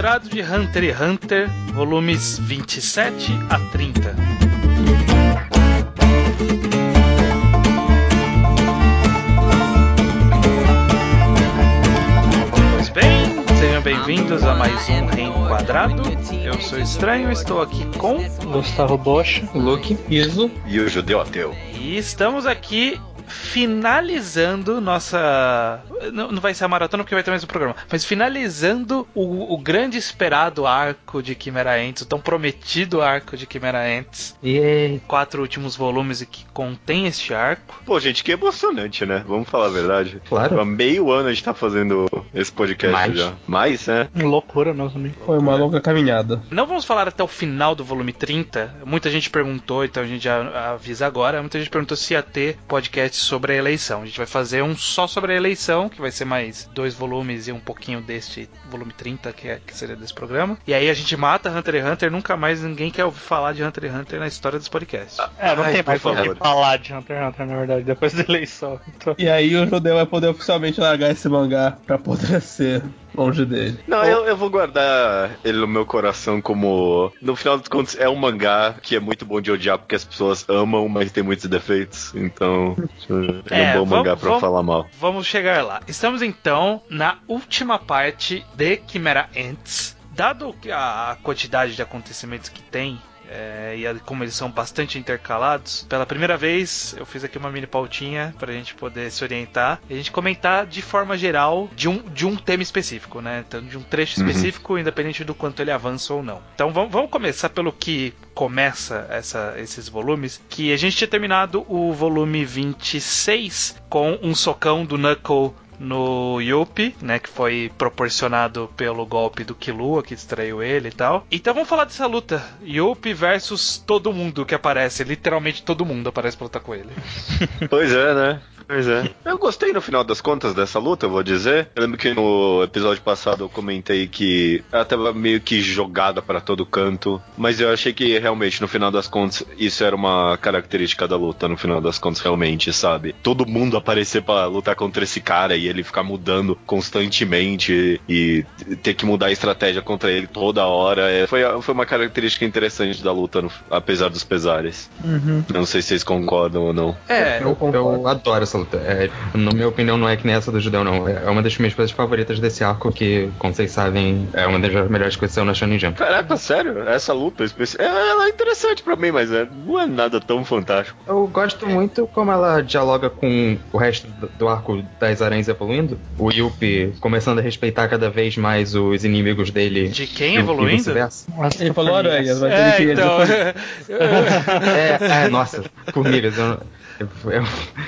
quadrado de Hunter x Hunter, volumes 27 a 30. Pois bem, sejam bem-vindos a mais um Reenquadrado. Eu sou Estranho, estou aqui com Gustavo Bosch, Luke, Iso. E o judeu ateu. e estamos aqui finalizando nossa. Não, não vai ser a maratona porque vai ter mais um programa, mas finalizando o, o grande esperado arco de Chimera Ants, o tão prometido arco de Chimera Ants. e Quatro últimos volumes que contém este arco. Pô, gente, que emocionante, né? Vamos falar a verdade. Claro. Há meio ano a gente tá fazendo esse podcast Mais. já. Mais, né? Loucura, meus amigos. Foi uma longa caminhada. Não vamos falar até o final do volume 30. Muita gente perguntou, então a gente já avisa agora. Muita gente perguntou se ia ter podcast sobre a eleição. A gente vai fazer um só sobre a eleição, que vai ser mais dois volumes e um pouquinho deste volume 30, que, é, que seria desse programa. E aí a gente mata Hunter x Hunter. Nunca mais ninguém quer ouvir falar de Hunter x Hunter na história dos podcasts. É, não Ai, tem por mais o que favor. falar de Hunter x Hunter, na verdade, depois da eleição. Então, E aí o judeu vai poder oficialmente largar esse mangá pra poder ser longe dele. Não, eu, eu vou guardar ele no meu coração como. No final dos contos, é um mangá que é muito bom de odiar porque as pessoas amam, mas tem muitos defeitos. Então, é, É, um bom vamos- mangá pra vamos- falar mal. Vamos chegar lá. Estamos então na última parte de Chimera Ants. Dado que a a quantidade de acontecimentos que tem, é, e a- como eles são bastante intercalados, pela primeira vez eu fiz aqui uma mini pautinha pra gente poder se orientar e a gente comentar de forma geral de um, de um tema específico, né? Então, de um trecho Uhum. específico, independente do quanto ele avança ou não. Então vamos, vamos começar pelo que começa essa- esses volumes, que a gente tinha terminado o volume 26 com um socão do Knuckle no Yuppie, né, que foi proporcionado pelo golpe do Killua, que distraiu ele e tal. Então vamos falar dessa luta, Yuppie versus todo mundo que aparece, literalmente todo mundo aparece pra lutar com ele. Pois é, né? Pois é. Eu gostei no final das contas dessa luta, eu vou dizer. Eu lembro que no episódio passado eu comentei que ela tava meio que jogada pra todo canto, mas eu achei que realmente no final das contas isso era uma característica da luta, no final das contas realmente, sabe? Todo mundo aparecer pra lutar contra esse cara e ele ficar mudando constantemente e ter que mudar a estratégia contra ele toda hora. é, foi, foi uma característica interessante da luta, no- apesar dos pesares. Não sei se vocês concordam ou não. É, eu, eu adoro essa luta. É, na minha opinião, não é que nem essa do Judeu, não. É uma das minhas coisas favoritas desse arco, que, como vocês sabem, é uma das melhores coisas que saiu na Shonen Jump. Caraca, sério? Essa luta especial. Ela é interessante pra mim, mas é- não é nada tão fantástico. Eu gosto muito como ela dialoga com o resto do, arco das aranhas evoluindo. O Yuppie começando a respeitar cada vez mais os inimigos dele. de quem evoluindo? Ele falou aranhas, mas É, ele então. É, é, nossa, formigas. Eu-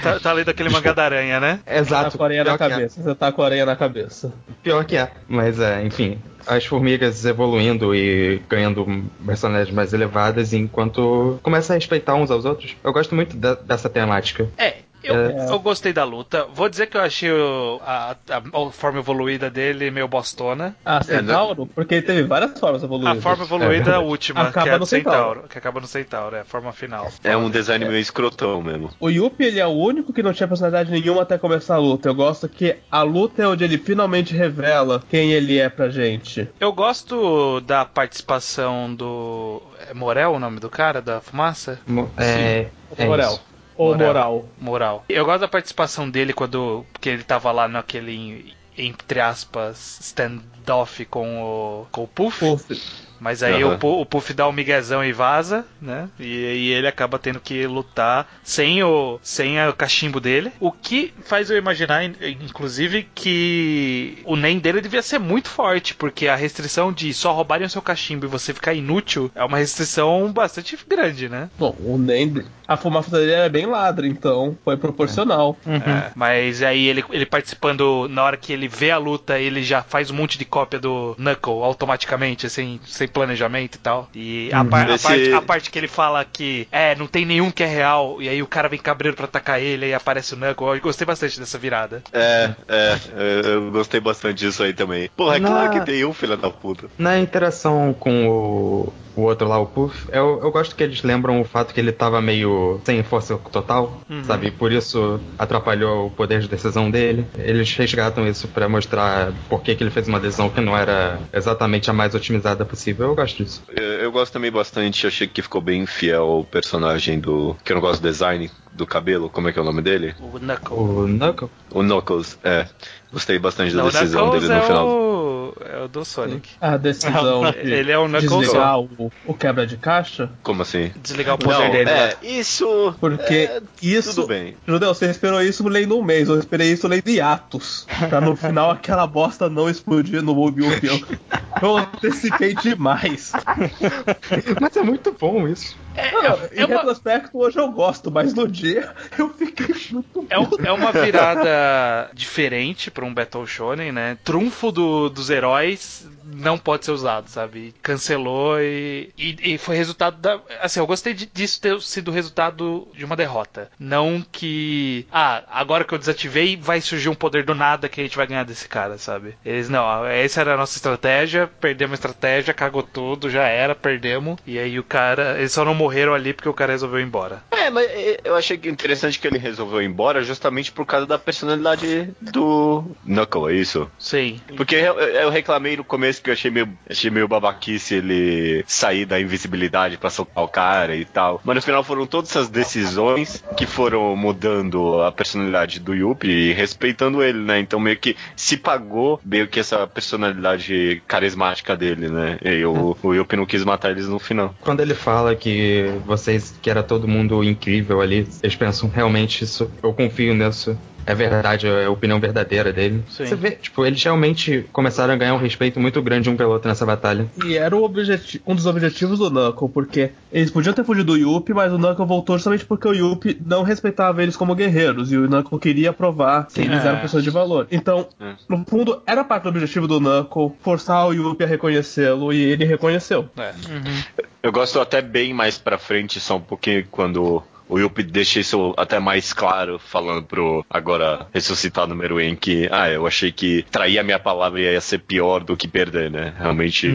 tá, tá lendo aquele mangá da aranha, né? tá exato. com a areia na pior que é. cabeça. Você tá com a areia na cabeça. Pior que é. Mas é, enfim. As formigas evoluindo e ganhando personalidades mais elevadas enquanto começa a respeitar uns aos outros. Eu gosto muito da- dessa temática. É. Eu, É. eu gostei da luta. Vou dizer que eu achei o- a, a- a forma evoluída dele meio bostona. Ah, Centauro? Porque ele teve várias formas evoluídas. A forma evoluída É. última, Acaba que é a no Centauro. Centauro. Que acaba no Centauro, é a forma final. É um design meio escrotão mesmo. O Yuppie, ele é o único que não tinha personalidade nenhuma até começar a luta. Eu gosto que a luta é onde ele finalmente revela quem ele é pra gente. Eu gosto da participação do. É Morel o nome do cara, da fumaça? Mo- É, é Moral. isso. Ou Moral. moral. Moral. Eu gosto da participação dele quando. Porque ele tava lá naquele. Entre aspas, standoff com o. com o Puff. Puff. Mas aí Aham. o, o Puff dá um miguezão e vaza, né? E, e ele acaba tendo que lutar sem o, sem o cachimbo dele. O que faz eu imaginar, in- inclusive, que o NEM dele devia ser muito forte, porque a restrição de só roubarem o seu cachimbo e você ficar inútil é uma restrição bastante grande, né? Bom, o Nend, a fumaça dele era bem ladra, então foi proporcional. É, mas aí ele, ele participando, na hora que ele vê a luta, ele já faz um monte de cópia do Knuckle automaticamente, assim, sem planejamento e tal. E a, par- a Esse- parte, a parte que ele fala que é, não tem nenhum que é real, e aí o cara vem cabreiro pra atacar ele, e aparece o Knuckle. Eu gostei bastante dessa virada. É, é, é, eu gostei bastante disso aí também. Porra, é Na- claro que tem um filho da puta. Na interação com o, o outro lá, o Puff, eu, eu gosto que eles lembram o fato que ele tava meio sem força total, sabe? Por isso atrapalhou o poder de decisão dele. Eles resgatam isso pra mostrar por que, que ele fez uma decisão que não era exatamente a mais otimizada possível. Eu gosto disso. Eu, eu gosto também bastante, achei que ficou bem fiel ao personagem do. que eu não gosto do design do cabelo, como é que é o nome dele? O Knuckle. O Knuckle? O Knuckles, é. Gostei bastante da Não, o decisão Knuckles dele no é final. É o do Sonic. A decisão de Ele é o Knuckles desligar o, o quebra de caixa, Como assim? Desligar o poder Não, dele. é, isso. porque é, isso... Tudo bem. Judeu, você esperou isso lendo um mês, eu esperei isso lendo Atos. Pra no final aquela bosta não explodir no Mobius. Eu, eu antecipei demais. Mas é muito bom isso. Não, em é uma- retrospecto, hoje eu gosto, mas no dia eu fiquei muito É, um- é uma virada diferente pra um Battle Shonen, né? Trunfo do- dos heróis não pode ser usado, sabe? Cancelou e, e, e foi resultado da. Assim, eu gostei de- disso ter sido resultado de uma derrota. Não que. Ah, agora que eu desativei, vai surgir um poder do nada que a gente vai ganhar desse cara, sabe? Eles não, essa era a nossa estratégia, perdemos a estratégia, cagou tudo, já era, perdemos. E aí o cara. Eles só não morreram ali porque o cara resolveu ir embora. Mas é, eu achei interessante que ele resolveu ir embora justamente por causa da personalidade do Knuckle, é isso? Sim. Porque eu, eu reclamei no começo que eu achei meio, achei meio babaquice ele sair da invisibilidade pra soltar o cara e tal. Mas no final foram todas essas decisões que foram mudando a personalidade do Yuppie e respeitando ele, né? Então meio que se pagou meio que essa personalidade carismática dele, né? E o, o Yuppie não quis matar eles no final. Quando ele fala que vocês, que era todo mundo incrível ali, eles pensam realmente isso, eu confio nisso. É verdade, é a opinião verdadeira dele. Sim. Você vê, tipo, eles realmente começaram a ganhar um respeito muito grande um pelo outro nessa batalha. E era um dos objetivos do Knuckle, porque eles podiam ter fugido do Yuppie, mas o Knuckle voltou justamente porque o Yuppie não respeitava eles como guerreiros, e o Knuckle queria provar que eles É. eram pessoas de valor. Então, É. no fundo, era parte do objetivo do Knuckle forçar o Yuppie a reconhecê-lo, e ele reconheceu. É. Eu gosto até bem mais pra frente, só um pouquinho, quando o Yuppie deixa isso até mais claro, falando pro agora ressuscitado Meruem que, ah, eu achei que trair a minha palavra ia ser pior do que perder, né? Realmente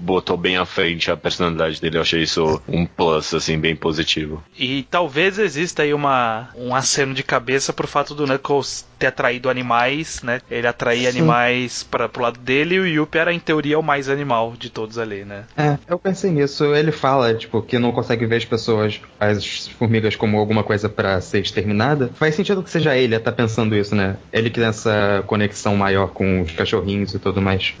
botou bem à frente a personalidade dele, eu achei isso um plus, assim, bem positivo. E talvez exista aí uma, um aceno de cabeça pro fato do Knuckles ter atraído animais, né? Ele atraía animais para pro lado dele e o Yuppie era, em teoria, o mais animal de todos ali, né? É, eu pensei nisso. Ele fala, tipo, que não consegue ver as pessoas, as formigas, como alguma coisa pra ser exterminada. Faz sentido que seja ele a tá pensando isso, né? Ele que tem essa conexão maior com os cachorrinhos e tudo mais.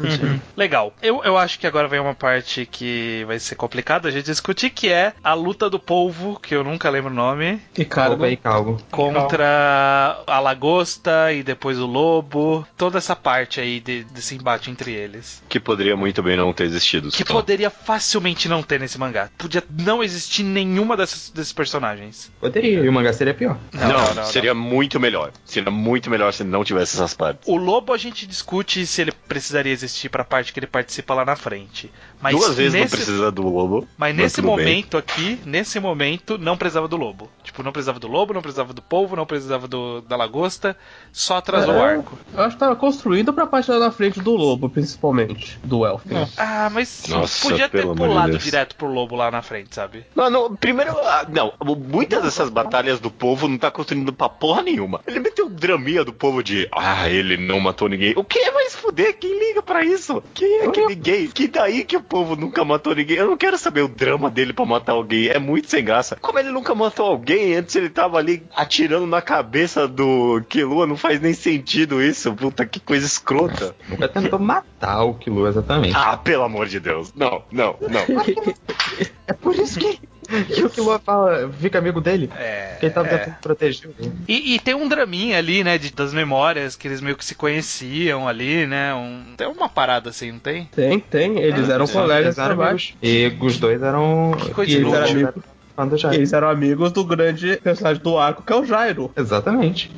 Legal. Eu, eu acho que agora vem uma parte que vai ser complicada a gente discutir, que é a luta do polvo, que eu nunca lembro o nome, E cara, Calma aí, calvo. contra a lagosta e depois o lobo. Toda essa parte aí de- desse embate entre eles. Que poderia muito bem não ter existido. Que poderia facilmente não ter nesse mangá. Podia não existir nenhuma dessas, desses personagens. Poderia, e o mangá seria pior. Não, seria muito melhor. Seria muito melhor se não tivesse essas partes. O lobo a gente discute se ele precisaria existir pra parte que ele participa lá na frente. Mas Duas vezes não nesse, precisa do lobo. Mas nesse tudo bem. momento aqui, nesse momento, não precisava do lobo. Tipo, não precisava do lobo, não precisava do polvo, não precisava do, da lagosta, só atrasou o É. arco. eu acho que tava construindo pra parte lá na frente do lobo, principalmente, do Elf. Ah, mas Nossa, podia ter pulado Deus. direto pro lobo lá na frente, sabe? Não, não, primeiro, ah, não, muitas dessas batalhas do povo não tá construindo pra porra nenhuma. Ele meteu o draminha do povo de, ah, ele não matou ninguém. O que vai se fuder? Quem liga pra isso? Quem é que ninguém? Que daí que o povo nunca matou ninguém? Eu não quero saber o drama dele pra matar alguém. É muito sem graça. Como ele nunca matou alguém, antes ele tava ali atirando na cabeça do Kilua, não faz nem sentido isso. Puta, que coisa escrota. Nunca tentou matar o Kilo, exatamente. Ah, pelo amor de Deus. Não, não, não. É por isso que, que o Kilo fala, fica amigo dele. É. Porque ele tava é. tentando proteger. E, e tem um draminha ali, né, de- das memórias, que eles meio que se conheciam ali, né? Um, tem uma parada assim, não tem? Tem, tem, eles eram Eles colegas eram amigos. E os dois eram. Que coisa E eles eram amigos. Fã do Jairo. Eles eram amigos do grande personagem do arco, que é o Jairo. Exatamente.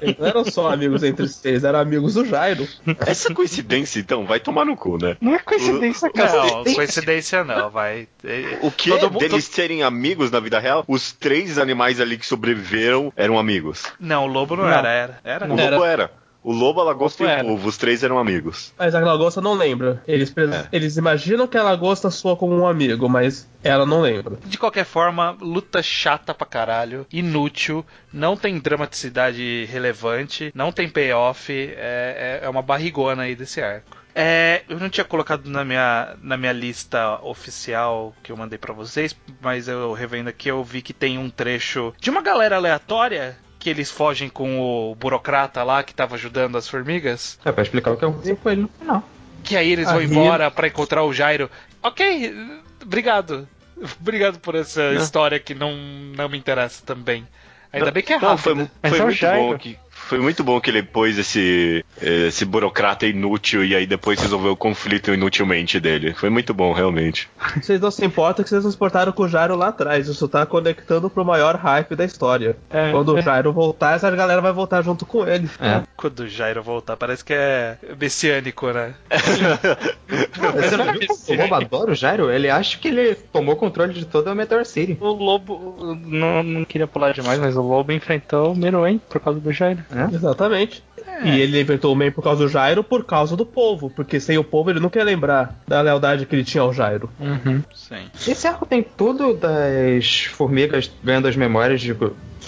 Eles não eram só amigos entre si, eles eram amigos do Jairo. Essa coincidência, então, vai tomar no cu, né? Não é coincidência, cara. Não, coincidência não, vai. É, O que Todo mundo- deles serem amigos na vida real? Os três animais ali que sobreviveram eram amigos. Não, o lobo não, Não. era, era. Era? O lobo era. O lobo, a lagosta e o povo, os três eram amigos. Mas a lagosta não lembra. Eles, É. eles imaginam que a lagosta soa como um amigo, mas ela não lembra. De qualquer forma, luta chata pra caralho, inútil, não tem dramaticidade relevante, não tem payoff, é, é, é uma barrigona aí desse arco. É, eu não tinha colocado na minha, na minha lista oficial que eu mandei pra vocês, mas eu revendo aqui eu vi que tem um trecho de uma galera aleatória que eles fogem com o burocrata lá que tava ajudando as formigas. É, pra explicar o que aconteceu com ele no final. Que aí eles vão Aí- embora pra encontrar o Jairo. Ok, obrigado. Obrigado por essa história que não, não me interessa também. Ainda bem que é Não, rápido. foi, foi é muito Jairo. bom que foi muito bom que ele pôs esse esse burocrata inútil e aí depois resolveu o conflito inutilmente dele. Foi muito bom, realmente. Vocês não se importam que vocês não se importaram com o Jairo lá atrás. Isso tá conectando pro maior hype da história. É, Quando é. o Jairo voltar, essa galera vai voltar junto com ele. É. Quando o Jairo voltar, parece que é messiânico, né? Você não viu como o Lobo adora o Jairo? Ele acha que ele tomou controle de toda a Meteor City. O lobo. Não, não queria pular demais, mas o lobo enfrentou o Meruem por causa do Jairo. Exatamente. E ele inventou o Man por causa do Jairo, por causa do povo. Porque sem o povo ele não quer lembrar da lealdade que ele tinha ao Jairo. Uhum. Sim. Esse arco tem tudo das formigas ganhando as memórias de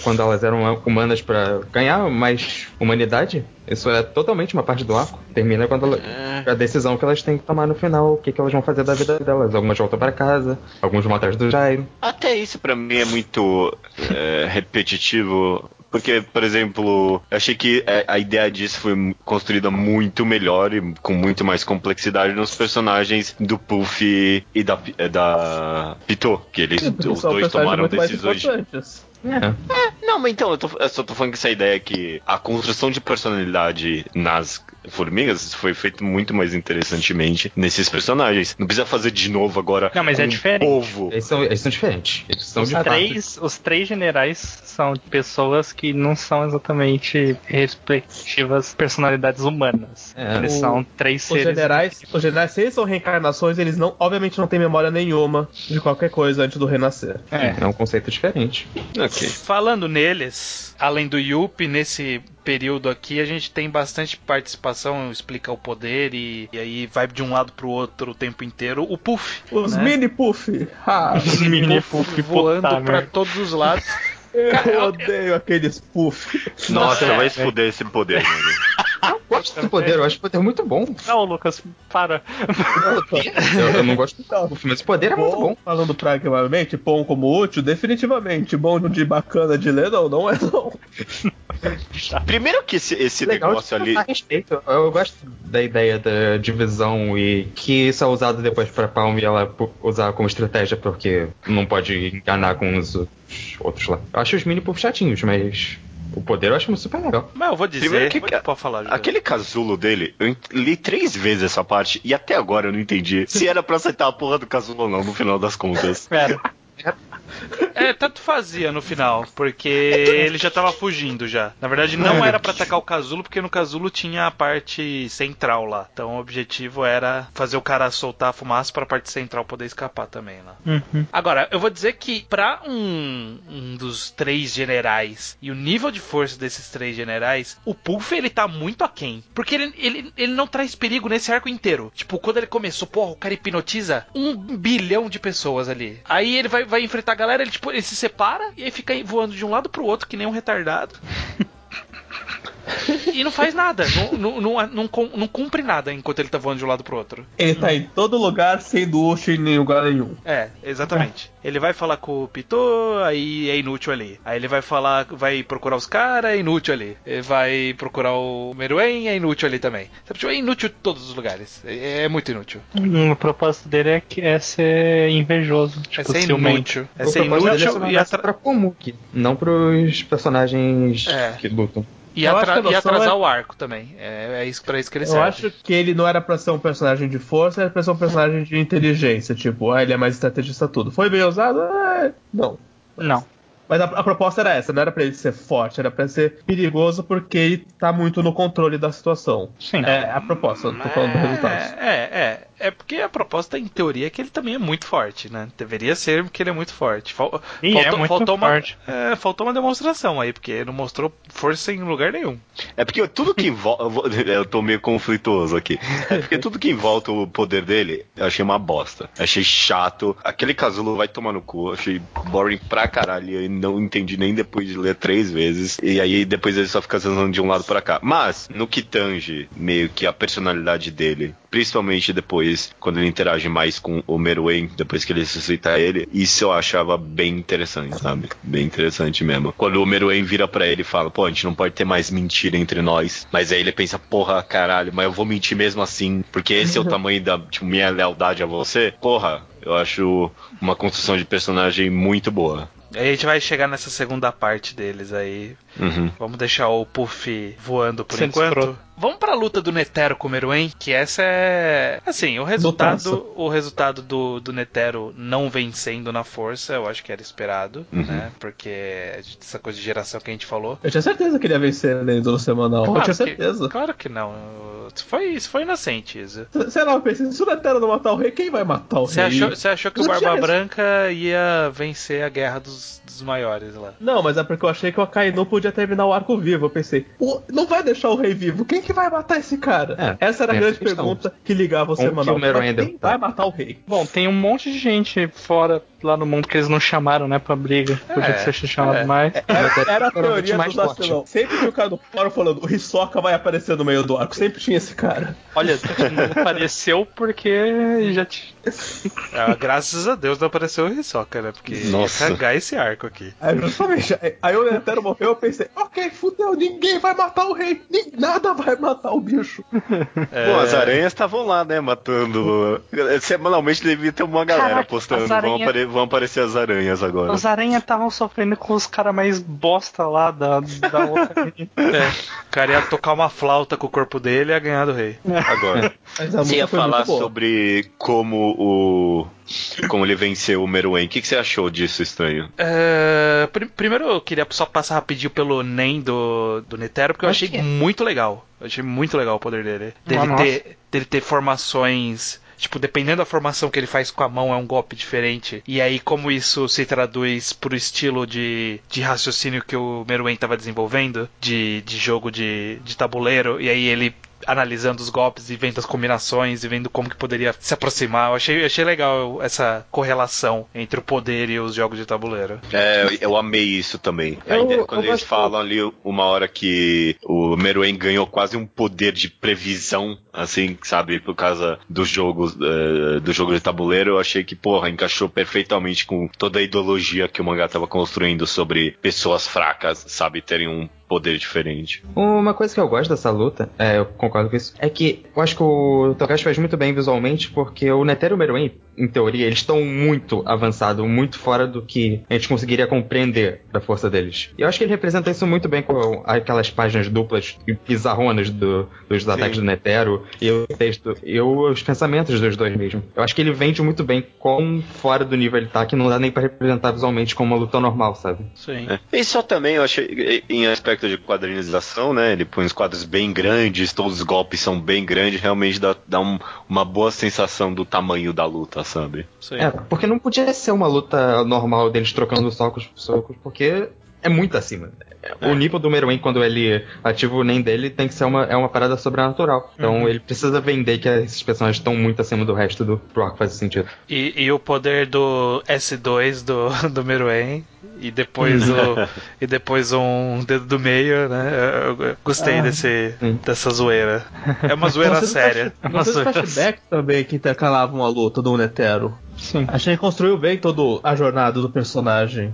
quando elas eram humanas pra ganhar mais humanidade. Isso é totalmente uma parte do arco. Termina quando ela, a decisão que elas têm que tomar no final, o que, que elas vão fazer da vida delas. Algumas voltam para casa, alguns vão atrás do Jairo. Até isso pra mim é muito é, repetitivo. Porque, por exemplo, eu achei que é, a ideia disso foi construída muito melhor e com muito mais complexidade nos personagens do Puff e da, é, da Pitot, que eles os dois tomaram decisões. Importantes. É. Não, mas então, eu, tô, eu só tô falando que essa ideia que a construção de personalidade nas formigas foi feito muito mais interessantemente nesses personagens. Não precisa fazer de novo agora. Não, mas é diferente. povo. Eles são, eles são diferentes. Eles são Os fato. três, os três generais são pessoas que não são exatamente respectivas personalidades humanas. É. Eles O- são três Os seres. generais, os generais, se eles são reencarnações, eles não, obviamente não têm memória nenhuma de qualquer coisa antes do renascer. É. É um conceito diferente. Ok. Falando neles, além do Yuppie, nesse período aqui a gente tem bastante participação, explica o poder e, e aí vai de um lado pro outro o tempo inteiro. O Puff, Os né? mini puff. Ah, Os mini puff, voando puta pra merda. todos os lados. eu odeio aqueles puff. Nossa, é, vai se fuder esse poder, mano. Eu gosto desse poder, eu acho o poder muito bom. Não, Lucas, para. Eu, eu não gosto do Puff, mas o poder é muito bom. Falando pragmaticamente, bom como útil, definitivamente. Bom de bacana de ler, não, não é não. Primeiro que esse, esse Legal negócio ali. respeito. Eu, gosto da ideia da divisão e que isso é usado depois pra Palm e ela usar como estratégia porque não pode enganar com os outros, outros lá. Eu acho os mini puff chatinhos, mas o poder eu acho super legal. Mas eu vou dizer, Primeiro que- pode falar. Aquele casulo dele, eu li três vezes essa parte e até agora eu não entendi se era pra aceitar a porra do casulo ou não, no final das contas. Pera. É, tanto fazia no final, porque ele já tava fugindo já. Na verdade, não era pra atacar o casulo, porque no casulo tinha a parte central lá. Então o objetivo era fazer o cara soltar a fumaça pra parte central poder escapar também lá. Uhum. Agora, eu vou dizer que pra um, um dos três generais e o nível de força desses três generais, o Puff ele tá muito aquém. Porque ele, ele, ele não traz perigo nesse arco inteiro. Tipo, quando ele começou, porra, o cara hipnotiza um bilhão de pessoas ali. Aí ele vai, vai enfrentar galera, ele, tipo, ele se separa e aí fica voando de um lado pro outro, que nem um retardado. e não faz nada, não, não, não, não, cum- não cumpre nada enquanto ele tá voando de um lado pro outro. Ele tá em todo lugar, sem ducha em nenhum lugar nenhum. É, exatamente. Ele vai falar com o Pitot, aí é inútil ali. Aí ele vai falar, vai procurar os caras, é inútil ali. Ele vai procurar o Meruem, é inútil ali também. Sabe, tipo, é inútil em todos os lugares. É, é muito inútil. O propósito dele é, que é ser invejoso. É Tipo, ser ciumento. inútil. É O ser é inútil ser e, atra pra Komuki, não pros personagens É. que lutam. e, atra- e atrasar é- o arco também. É, é isso pra isso que ele Eu serve. acho que ele não era pra ser um personagem de força, era pra ser um personagem de inteligência. Tipo, ah, ele é mais estrategista tudo. Foi bem É, não. Não. Mas a, a proposta era essa, não era pra ele ser forte, era pra ser perigoso porque ele tá muito no controle da situação. Sim. É a proposta, não tô falando do resultado. É, é, é. É porque a proposta, em teoria, é que ele também é muito forte, né? Deveria ser porque ele é muito forte. Fal- E faltou, é muito faltou forte. Uma, é, faltou uma demonstração aí, porque não mostrou força em lugar nenhum. É porque tudo que envolve. Eu tô meio conflituoso aqui. É porque tudo que envolve o poder dele, eu achei uma bosta. Achei chato. Aquele casulo vai tomar no cu. Achei boring pra caralho. E não entendi nem depois de ler três vezes. E aí depois ele só fica zanzando de um lado pra cá. Mas, no que tange meio que a personalidade dele. Principalmente depois, quando ele interage mais com o Meruem, depois que ele ressuscita ele, isso eu achava bem interessante, sabe? Bem interessante mesmo. Quando o Meruem vira pra ele e fala, pô, a gente não pode ter mais mentira entre nós. Mas aí ele pensa, porra, caralho, mas eu vou mentir mesmo assim, porque esse é o tamanho da tipo, minha lealdade a você. Porra, eu acho uma construção de personagem muito boa. Aí a gente vai chegar nessa segunda parte deles aí. Uhum. Vamos deixar o Puff voando por Sendo enquanto. escroto. Vamos pra luta do Netero com o Meruem, que essa é. Assim, o resultado, o resultado do, do Netero não vencendo na força, eu acho que era esperado, Uhum. né? Porque essa coisa de geração que a gente falou. Eu tinha certeza que ele ia vencer né, no semanal. eu tinha que, certeza. claro que não. Isso foi, isso foi inocente, Isa. Sei lá, eu pensei, se o Netero não matar o rei, quem vai matar o Você rei? achou, você achou que o Barba Branca ia vencer a guerra dos, dos maiores lá? Não, mas é porque eu achei que o Akainu podia terminar o arco vivo. Eu pensei, "Pô, não vai deixar o rei vivo. Quem que vai matar esse cara? É, Essa era a tem grande essa questão. pergunta que ligava o Como semanal. que o Meruem Mas quem vai matar o rei? Bom, tem um monte de gente fora lá no mundo que eles não chamaram, né, pra briga. Podia É, ter sido chamado é. mais. Era, era a teoria mais do vacilão. Sempre tinha o cara do fora falando, o Hisoka vai aparecer no meio do arco. Sempre tinha esse cara. Olha, não apareceu porque já tinha. Ah, graças a Deus não apareceu o Hisoka, né? Porque Nossa. ia cagar esse arco aqui. Aí justamente, aí- aí o Netero morreu, eu pensei, ok, fudeu, ninguém vai matar o rei. Nem, nada vai matar o bicho. É, Pô, as aranhas estavam lá, né, matando. Semanalmente devia ter uma galera Caraca, postando. as Vão, aranha- apare- vão aparecer as aranhas agora. Os aranha estavam sofrendo com os caras mais bosta lá da, da outra é, o cara ia tocar uma flauta com o corpo dele e ia ganhar do rei. Agora. Mas a Você ia falar sobre como o. Como ele venceu o Meruem. O que, que você achou disso estranho? É, pri- primeiro eu queria só passar rapidinho pelo Nen do, do Netero, porque eu achei muito legal. Eu achei muito legal o poder dele. Dele, nossa. ter, dele ter formações. Tipo, dependendo da formação que ele faz com a mão, é um golpe diferente. E aí, como isso se traduz pro estilo de, de raciocínio que o Meruem tava desenvolvendo, de, de jogo de, de tabuleiro, e aí ele analisando os golpes e vendo as combinações e vendo como que poderia se aproximar. Eu achei, achei legal essa correlação entre o poder e os jogos de tabuleiro. É, eu- eu amei isso também. Eu- ideia- quando eles gosto- falam ali uma hora que o Meruem ganhou quase um poder de previsão, assim, sabe, por causa dos jogos eh, do jogo de tabuleiro, eu achei que, porra, encaixou perfeitamente com toda a ideologia que o mangá tava construindo sobre pessoas fracas, sabe, terem um poder diferente. Uma coisa que eu gosto dessa luta, é, eu concordo com isso, é que eu acho que o Togashi faz muito bem visualmente, porque o Netero Meruem, em teoria, eles estão muito avançados, muito fora do que a gente conseguiria compreender da força deles. E eu acho que ele representa isso muito bem com aquelas páginas duplas e bizarronas do- dos ataques do Netero, e o texto, e os pensamentos dos dois mesmo. Eu acho que ele vende muito bem quão fora do nível ele tá, que não dá nem pra representar visualmente como uma luta normal, sabe? Sim. É. E só também, eu achei, em aspecto de quadrinização, né? Ele põe os quadros bem grandes, todos os golpes são bem grandes, realmente dá, dá um- uma boa sensação do tamanho da luta, sabe? Sim. É, porque não podia ser uma luta normal deles trocando socos, socos porque é muito acima. O nível do Meruem, quando ele ativa o NEM dele, tem que ser uma, é uma parada sobrenatural. Então ele precisa vender que esses personagens estão muito acima do resto do pro arco fazer sentido. E, e o poder do S2 do, do Meruem. E depois o. e depois um dedo do meio, né? Eu, eu gostei Ah. desse, Sim. dessa zoeira. É uma zoeira séria. flash- sei se flashback também que intercalavam a luta do Netero. Sim. Achei que construiu bem toda a jornada do personagem.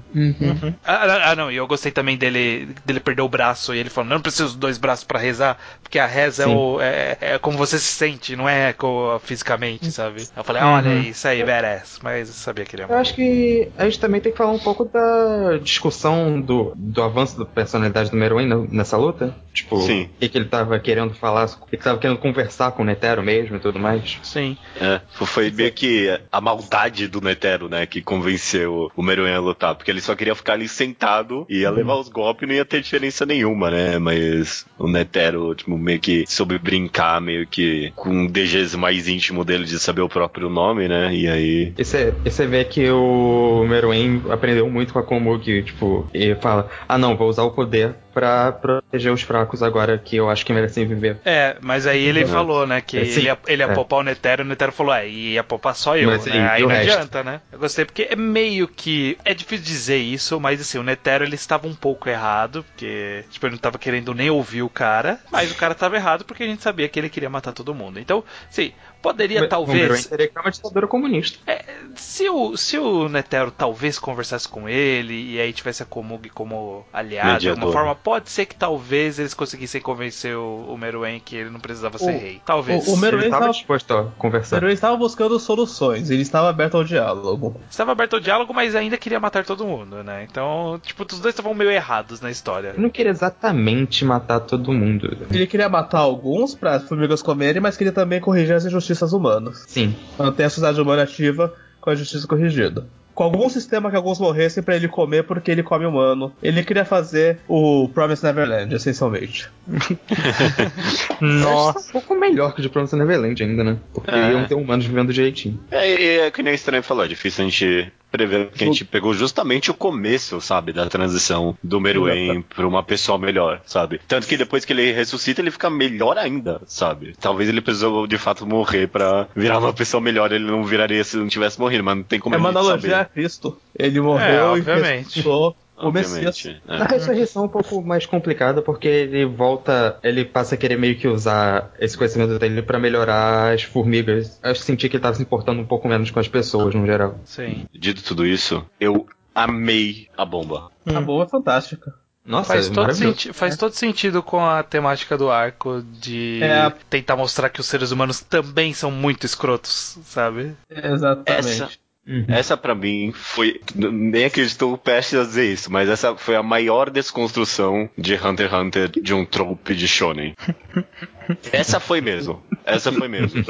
Ah, ah, ah, não, e eu gostei também dele, dele perder o braço e ele falando, não preciso dos dois braços pra rezar, porque a reza é, o, é, é como você se sente, não é fisicamente, sabe? Eu falei, olha Uhum. isso aí, badass, mas eu sabia que ele ia Eu acho que a gente também tem que falar um pouco da discussão do, do avanço da personalidade do Meruem nessa luta. Tipo, Sim. o que, que ele tava querendo falar, o que ele tava querendo conversar com o Netero mesmo e tudo mais. Sim. É, foi meio que a maldade vontade do Netero, né, que convenceu o Meruem a lutar, porque ele só queria ficar ali sentado e ia levar os golpes e não ia ter diferença nenhuma, né, mas o Netero, tipo, meio que soube brincar, meio que com o DGs mais íntimo dele de saber o próprio nome, né, e aí... E você vê que o Meruem aprendeu muito com a Komugi, tipo, e fala, ah não, vou usar o poder pra proteger os fracos agora que eu acho que merecem viver. É, mas aí ele falou, né, que É, ele, ia, ele ia é. poupar o Netero e o Netero falou, é, ia poupar só eu, Mas né? Aí o não resto? adianta, né? Eu gostei porque é meio que. É difícil dizer isso, mas assim, o Netero ele estava um pouco errado, porque, tipo, ele não estava querendo nem ouvir o cara, mas o cara estava errado porque a gente sabia que ele queria matar todo mundo. Então, sim, poderia Mas O talvez. teria que ser uma ditadura comunista. É, se, o, se o Netero talvez conversasse com ele e aí tivesse a Komugi como aliado de alguma Mediador. forma, pode ser que talvez eles conseguissem convencer o, o Meruem que ele não precisava ser O- rei. Talvez. o- o Meruem Ele estava tava- disposto a O conversar. Meruem estava buscando soluções, ele estava aberto ao diálogo. Estava aberto ao diálogo, mas ainda queria matar todo mundo, né? Então, tipo, os dois estavam meio errados na história. Eu não queria exatamente matar todo mundo. Ele queria matar alguns para as formigas comerem, mas queria também corrigir as injustiças humanas. Sim. Manter a sociedade humana ativa com a justiça corrigida. Com algum sistema que alguns morressem pra ele comer porque ele come humano. Ele queria fazer o Promise Neverland, essencialmente. Nossa. É um pouco melhor que o de Promised Neverland ainda, né? Porque É. iam ter humanos vivendo direitinho. É, e é que nem o estranho falou, é difícil a gente prever, porque a gente pegou justamente o começo, sabe, da transição do Meruem pra uma pessoa melhor, sabe? Tanto que depois que ele ressuscita, ele fica melhor ainda, sabe? Talvez ele precisou de fato morrer pra virar uma pessoa melhor, ele não viraria se não tivesse morrido, mas não tem como é a uma analogia a saber. Cristo. Ele morreu e obviamente. ressuscitou o Messias. Obviamente. é. A ressurreição é um pouco mais complicada porque ele volta, ele passa a querer meio que usar esse conhecimento dele pra melhorar as formigas. Eu senti que ele tava se importando um pouco menos com as pessoas no geral. Sim. Dito tudo isso, eu amei a bomba. A boa é fantástica. Nossa, Faz, é todo, senti faz todo sentido com a temática do arco de É. tentar mostrar que os seres humanos também são muito escrotos, sabe? Exatamente. Essa- Uhum. Essa pra mim foi. Nem acreditou prestes a dizer isso, mas essa foi a maior desconstrução de Hunter x Hunter de um trope de Shonen. Essa foi mesmo. Essa foi mesmo.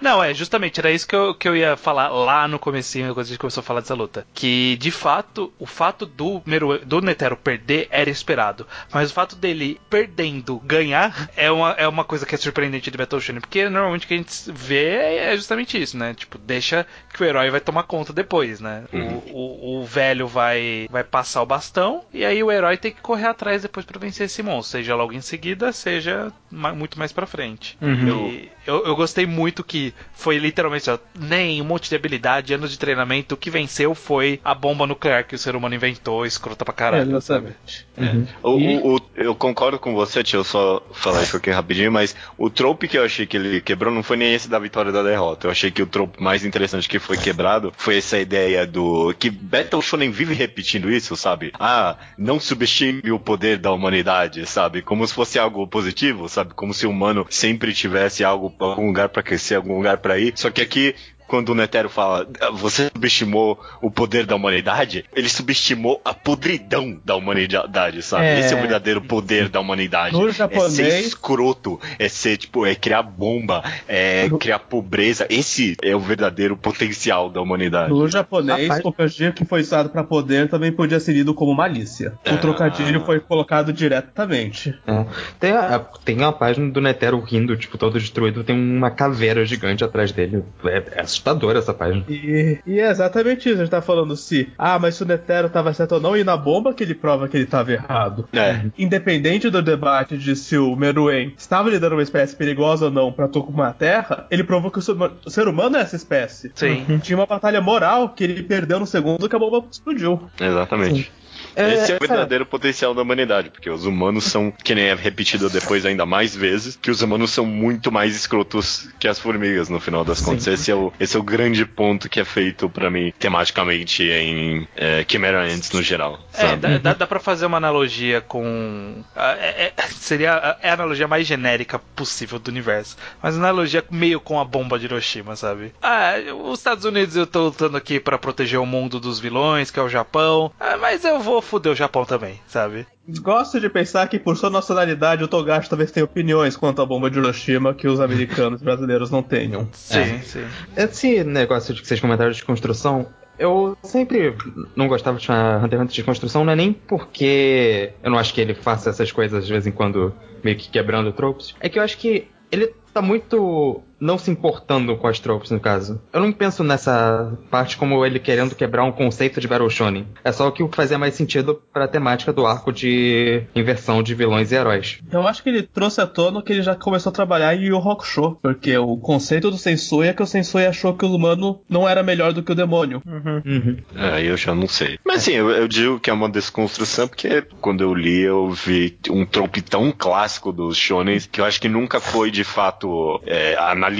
Não, é, justamente, era isso que eu, que eu ia falar lá no comecinho, quando a gente começou a falar dessa luta. Que, de fato, o fato do, Meru, do Netero perder era esperado. Mas o fato dele perdendo ganhar é uma, é uma coisa que é surpreendente de Battle Shonen. Porque normalmente o que a gente vê é justamente isso, né? Tipo, deixa que o herói vai tomar conta depois, né? O, o, o velho vai, vai passar o bastão e aí o herói tem que correr atrás depois pra vencer esse monstro. Seja logo em seguida, seja muito mais pra frente. E eu, eu gostei muito que foi literalmente ó, nem um monte de habilidade, anos de treinamento. O que venceu foi a bomba nuclear que o ser humano inventou, escrota pra É, caralho. sabe? exatamente. Uhum. O- E- o- o- eu concordo com você, tio, eu só falar isso aqui rapidinho, mas o trope que eu achei que ele quebrou não foi nem esse da vitória e da derrota. Eu achei que o trope mais interessante que foi quebrado foi essa ideia do. que Battle Shonen vive repetindo isso, sabe? Ah, não subestime o poder da humanidade, sabe? Como se fosse algo positivo, sabe? Como se o humano sempre tivesse algo, algum lugar pra crescer, algum lugar pra ir. Só que aqui quando o Netero fala, "Ah, você subestimou o poder da humanidade, ele subestimou a podridão da humanidade, sabe? É. Esse é o verdadeiro poder da humanidade. No É ser japonês- escroto, é ser, tipo, é criar bomba, é criar pobreza. Esse é o verdadeiro potencial da humanidade. No japonês, Rapaz. o trocadilho que foi usado pra poder também podia ser lido como malícia. O Ah. trocadilho foi colocado diretamente. É. Tem, a, tem uma página do Netero rindo, tipo, todo destruído, tem uma caveira gigante atrás dele. É, é assustadora essa página. E, e é exatamente isso. A gente tá falando se, ah, mas se o Netero tava certo ou não, e na bomba que ele prova que ele tava errado. É. Independente do debate de se o Meruem estava lidando uma espécie perigosa ou não pra tomar a Terra, ele provou que o ser huma- o ser humano é essa espécie. Sim. Tinha uma batalha moral que ele perdeu no segundo que a bomba explodiu. Exatamente. Esse é o verdadeiro potencial da humanidade, porque os humanos são, que nem é repetido depois ainda mais vezes, que os humanos são muito mais escrotos que as formigas, no final das contas. Esse é, o, esse é o grande ponto que é feito pra mim, tematicamente, em é, Chimera Ants no geral. É, Sabe? dá, dá, dá pra fazer uma analogia com. é- é- seria a, é a analogia mais genérica possível do universo. Mas uma analogia meio com a bomba de Hiroshima, sabe? Ah, os Estados Unidos eu tô lutando aqui pra proteger o mundo dos vilões, que é o Japão. Ah, mas eu vou foder o Japão também, sabe? Gosto de pensar que por sua nacionalidade o Togashi talvez tenha opiniões quanto à bomba de Hiroshima que os americanos e brasileiros não tenham. Sim, É. sim. Esse negócio de que vocês comentaram de construção, eu sempre não gostava de chamar Hunter x Hunter de construção, não é nem porque eu não acho que ele faça essas coisas de vez em quando meio que quebrando tropes. É que eu acho que ele tá muito não se importando com as tropes, no caso. Eu não penso nessa parte como ele querendo quebrar um conceito de Battle Shonen. É só o que fazia mais sentido pra temática do arco de inversão de vilões e heróis. Eu acho que ele trouxe à tona que ele já começou a trabalhar em Yu Hakusho, porque o conceito do Sensui é que o Sensui achou que o humano não era melhor do que o demônio. Uhum. É, eu já não sei. Mas assim, eu, eu digo que é uma desconstrução porque quando eu li eu vi um trope tão clássico dos shonens que eu acho que nunca foi de fato é, analisado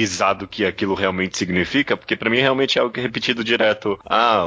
o que aquilo realmente significa, porque pra mim realmente é algo que é repetido direto. Ah,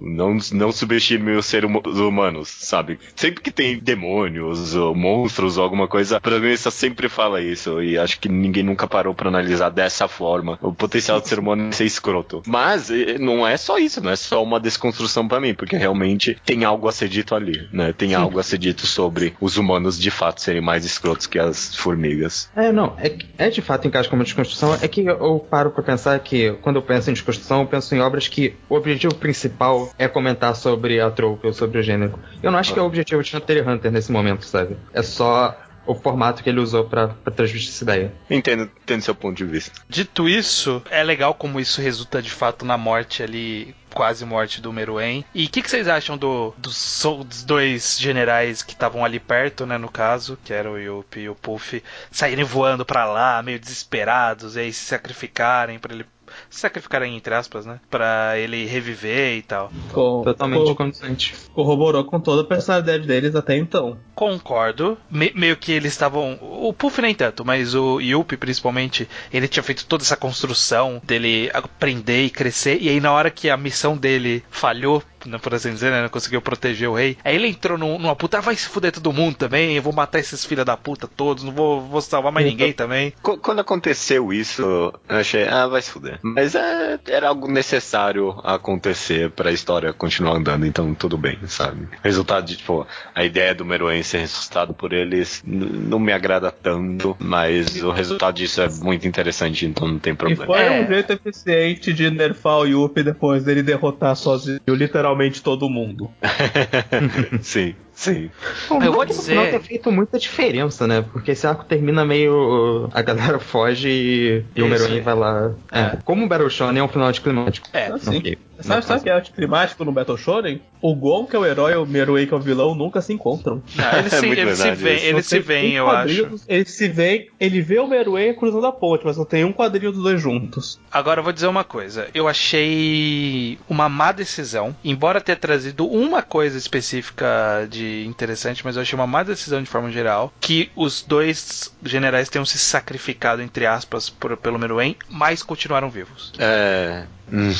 não, não subestime os seres humanos, sabe? Sempre que tem demônios ou monstros ou alguma coisa, a protagonista sempre fala isso e acho que ninguém nunca parou pra analisar dessa forma o potencial do ser humano é ser escroto. Mas não é só isso, não é só uma desconstrução pra mim, porque realmente tem algo a ser dito ali, né? Tem algo a ser dito sobre os humanos de fato serem mais escrotos que as formigas. É, não, é, é de fato encaixa como desconstrução. É que eu paro pra pensar que quando eu penso em desconstrução, eu penso em obras que o objetivo principal é comentar sobre a trope ou sobre o gênero. Eu não acho que é o objetivo de Hunter Hunter nesse momento, sabe? É só o formato que ele usou pra, pra transmitir essa ideia. Entendo, entendo seu ponto de vista. Dito isso, é legal como isso resulta de fato na morte ali, quase morte do Meruem. E o que, que vocês acham do, dos, dos dois generais que estavam ali perto, né, no caso, que era o Yuppie e o Puff, saírem voando pra lá, meio desesperados, e aí se sacrificarem pra ele. Se sacrificarem entre aspas, né? Pra ele reviver e tal. Com, Totalmente com- condizente. corroborou com toda a personalidade deles até então. Concordo. Me- meio que eles estavam. O Puff nem tanto, mas o Yuppie principalmente, ele tinha feito toda essa construção dele aprender e crescer. E aí, na hora que a missão dele falhou, por assim dizer, né, não conseguiu proteger o rei, aí ele entrou num- numa puta, ah, vai se fuder todo mundo também, eu vou matar esses filha da puta todos, não vou, vou salvar mais ninguém também. Qu- Quando aconteceu isso, eu achei, ah, vai se fuder. Mas é, era algo necessário acontecer pra história continuar andando, então tudo bem, sabe? Resultado de, tipo, a ideia do Meruem ser ressuscitado por eles não me agrada tanto, mas o resultado disso é muito interessante, então não tem E problema. foi É. um jeito eficiente de nerfar o Yuppie depois dele derrotar sozinho literalmente todo mundo. sim, sim. Bom, Eu vou não no dizer- final tenha feito muita diferença, né? Porque esse arco termina meio. A galera foge e, e o Meruem aí. vai lá. É. Como o Battle Shonen é um final anticlimático. É, Assim. Ok. Sabe, sabe o que é anticlimático no Battle Shonen? O Gon, que é o herói, e o Meruem, que é o vilão, nunca se encontram. Ah, eles É se, eles se veem, eles se veem, eu acho. Ele se vê, ele vê o Meruem cruzando a ponte, mas não tem um quadrinho dos dois juntos. Agora eu vou dizer uma coisa. Eu achei uma má decisão, embora tenha trazido uma coisa específica de interessante, mas eu achei uma má decisão de forma geral que os dois generais tenham se sacrificado entre aspas por, pelo Meruem, mas continuaram vivos. É. hum,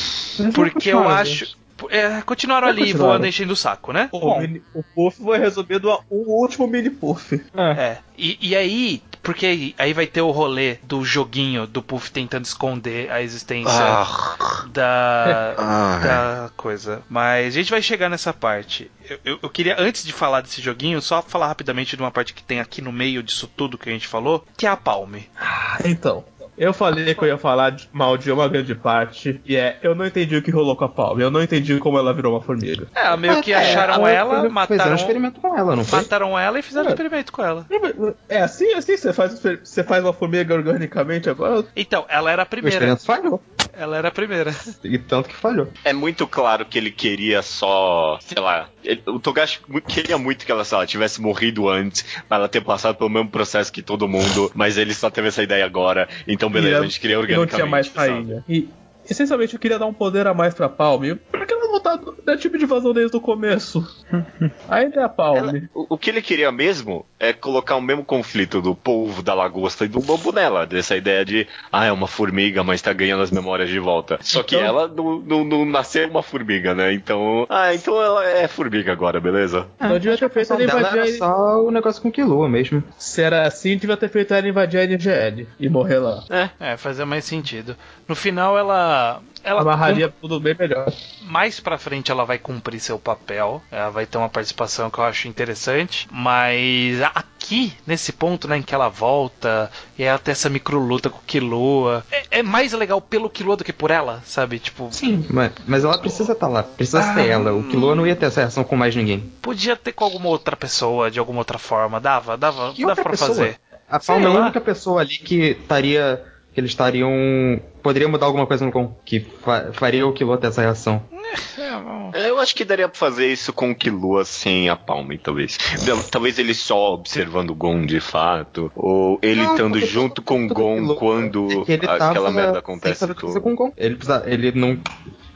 Porque eu acho é, continuaram É, ali continuaram. voando enchendo o saco, né? O, Bom, mini- o Puff foi resumido a um último mini Puff. É. E, e aí, porque aí, aí vai ter o rolê do joguinho do Puff tentando esconder a existência ah, da, ah, da coisa. Mas a gente vai chegar nessa parte. Eu, eu- eu queria, antes de falar desse joguinho, só falar rapidamente de uma parte que tem aqui no meio disso tudo que a gente falou, que é a Palme. Então, eu falei que eu ia falar de- mal de uma grande parte, e é, eu não entendi o que rolou com a Palme, eu não entendi como ela virou uma formiga. É, meio que acharam É, ela, Fizeram um mataram, experimento com ela, não foi? mataram ela e fizeram É. experimento com ela. É assim, assim, você faz, você faz uma formiga organicamente agora? Então, ela era a O primeira. experimento falhou. Ela era a primeira. E tanto que falhou. É muito claro que ele queria só, sei lá, ele- o Togashi queria muito que ela, sei lá, tivesse morrido antes, pra ela ter passado pelo mesmo processo que todo mundo, mas ele só teve essa ideia agora, então beleza, E a gente queria E não organicamente. tinha mais rainha. E, essencialmente, eu queria dar um poder a mais pra Palme. Por que ela não tá da tipo de vazão desde o começo? Ainda é a Palme. Ela- o, o que ele queria mesmo é colocar o mesmo conflito do polvo, da lagosta e do lobo nela. Dessa ideia de, ah, é uma formiga, mas tá ganhando as memórias de volta. Só que Então- ela não, não, não nasceu uma formiga, né? Então, ah, então ela é formiga agora, beleza? Então devia ter feito ela invadir era só o negócio com Killua mesmo. Se era assim, devia ter feito ela invadir a NGL e morrer lá. É, fazer mais sentido. No final ela ela Amarraria tudo bem melhor. mais pra frente ela vai cumprir seu papel, ela vai ter uma participação que eu acho interessante, mas aqui, nesse ponto, né, em que ela volta, e ela tem essa micro luta com o Killua, é, é mais legal pelo Killua do que por ela, sabe? Tipo, Sim, mas, mas ela precisa estar lá. Precisa Ah. ser ela. O Killua não ia ter essa reação com mais ninguém. podia ter com alguma outra pessoa, de alguma outra forma, dava, dava, Que dava pra pessoa? fazer. A Palma é a única pessoa ali que estaria. Que eles estariam. poderia mudar alguma coisa no Gon. Que fa- faria o Killua ter essa reação. Eu acho que daria pra fazer isso com o Killua sem a Palme, talvez. Talvez ele só observando o Gon de fato, ou ele Não, estando junto tudo- com o Gon quando é aquela merda acontece. Ele, precisa, ele não.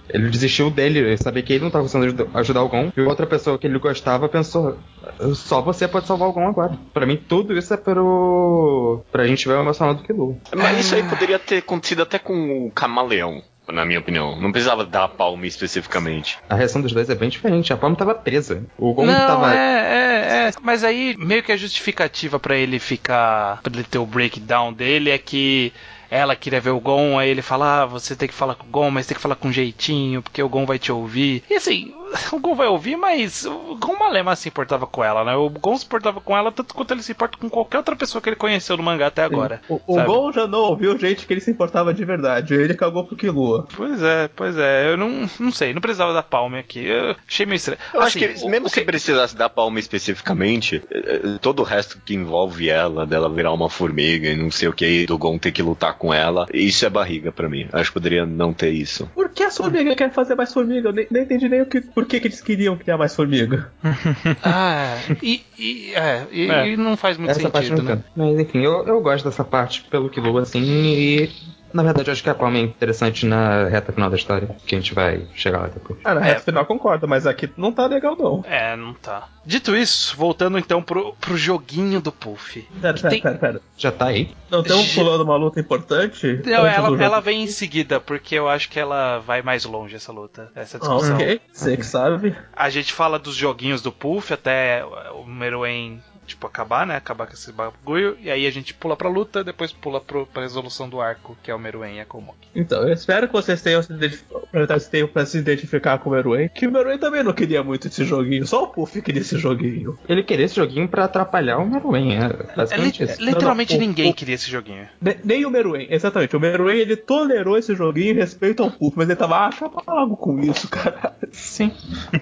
Ele desistiu dele, ele sabia que ele não estava conseguindo ajudar- Gon. E outra pessoa que ele gostava pensou: só você pode salvar o Gon agora. Pra mim, tudo isso é pro. pra gente ver o emocionado do Killua. Mas isso aí poderia ter acontecido até com o Camaleão, na minha opinião. Não precisava dar a Palme especificamente. A reação dos dois é bem diferente. A Palma tava presa. O Gon Não, tava. é, é, é. Mas aí, meio que a justificativa pra ele ficar. pra ele ter o breakdown dele é que ela queria ver o Gon, aí ele fala: ah, você tem que falar com o Gon, mas tem que falar com jeitinho, porque o Gon vai te ouvir. E assim, o Gon vai ouvir, mas o Gon Malema se importava com ela, né? O Gon se importava com ela tanto quanto ele se importa com qualquer outra pessoa que ele conheceu no mangá até agora. O, o? Gon já não ouviu gente que ele se importava de verdade. Ele cagou pro Killua. Pois é, pois é. Eu não, não sei, não precisava da Palme aqui. Eu achei meio estranho. Eu acho Assim, que o- mesmo o se que- precisasse da Palme especificamente, eh, eh, todo o resto que envolve ela, dela virar uma formiga e não sei o que, do Gon ter que lutar com ela, isso é barriga pra mim. Acho que poderia não ter isso. Por que a formiga quer fazer mais formiga? Eu nem, nem entendi nem o que, por que, que eles queriam criar mais formiga. Ah, e, e, é, e, É. e não faz muito Essa sentido, né? Mas enfim, eu, eu gosto dessa parte pelo Killua, assim, e. Na verdade, eu acho que a Palma é interessante na reta final da história, que a gente vai chegar lá depois. Ah, na É. reta final concordo, mas aqui não tá legal não. É, não tá. Dito isso, voltando então pro, pro joguinho do Puff. Pera, pera, tem- pera, pera. Já tá aí? Não estamos Ge- pulando uma luta importante? Não, ela, ela vem em seguida, porque eu acho que ela vai mais longe essa luta, essa Ah, discussão. ok, você que sabe. A gente fala dos joguinhos do Puff até o Meruem, tipo, acabar, né? Acabar com esse bagulho. E aí a gente pula pra luta, depois pula pro, pra resolução do arco, que é o Meruem e a Komoki. Então, eu espero que vocês tenham se, identif- vocês tenham pra se identificar com o Meruem. Que o Meruem também não queria muito esse joguinho, só o Puff queria esse joguinho. Ele queria esse joguinho pra atrapalhar o Meruem, é É, basicamente li- isso. literalmente Não, não, o- ninguém o- queria esse joguinho. Ne- nem o Meruem, exatamente. O Meruem ele tolerou esse joguinho em respeito ao Puff, mas ele tava, ah, acaba logo com isso, cara. Sim.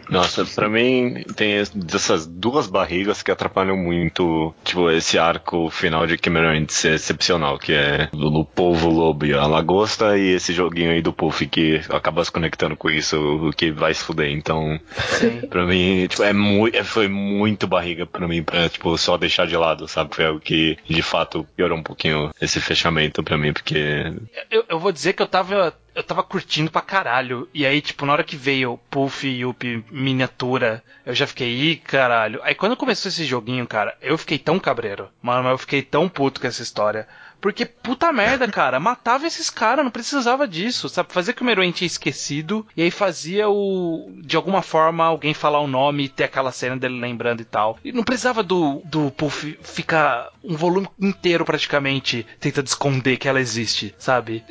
Nossa, pra mim tem es- dessas duas barrigas que atrapalham muito, tipo, esse arco final de Cameron ser excepcional, que é do, do povo lobo e a lagosta e esse joguinho aí do Puff que acaba se conectando com isso, o que vai se fuder. Então, pra mim, tipo, é muito, foi muito barriga pra mim pra, tipo, só deixar de lado, sabe? Foi algo que, de fato, piorou um pouquinho esse fechamento pra mim, porque Eu, eu vou dizer que eu tava. Eu tava curtindo pra caralho. E aí, tipo, na hora que veio Puff e Yuppie miniatura, eu já fiquei, ih, caralho. Aí quando começou esse joguinho, cara, eu fiquei tão cabreiro. Mano, eu fiquei tão puto com essa história. Porque, puta merda, cara, matava esses caras, não precisava disso, sabe? Fazia que o Meruem tinha esquecido, e aí fazia o. De alguma forma, alguém falar o nome e ter aquela cena dele lembrando e tal. E não precisava do, do Puff ficar um volume inteiro, praticamente, tentando esconder que ela existe, sabe?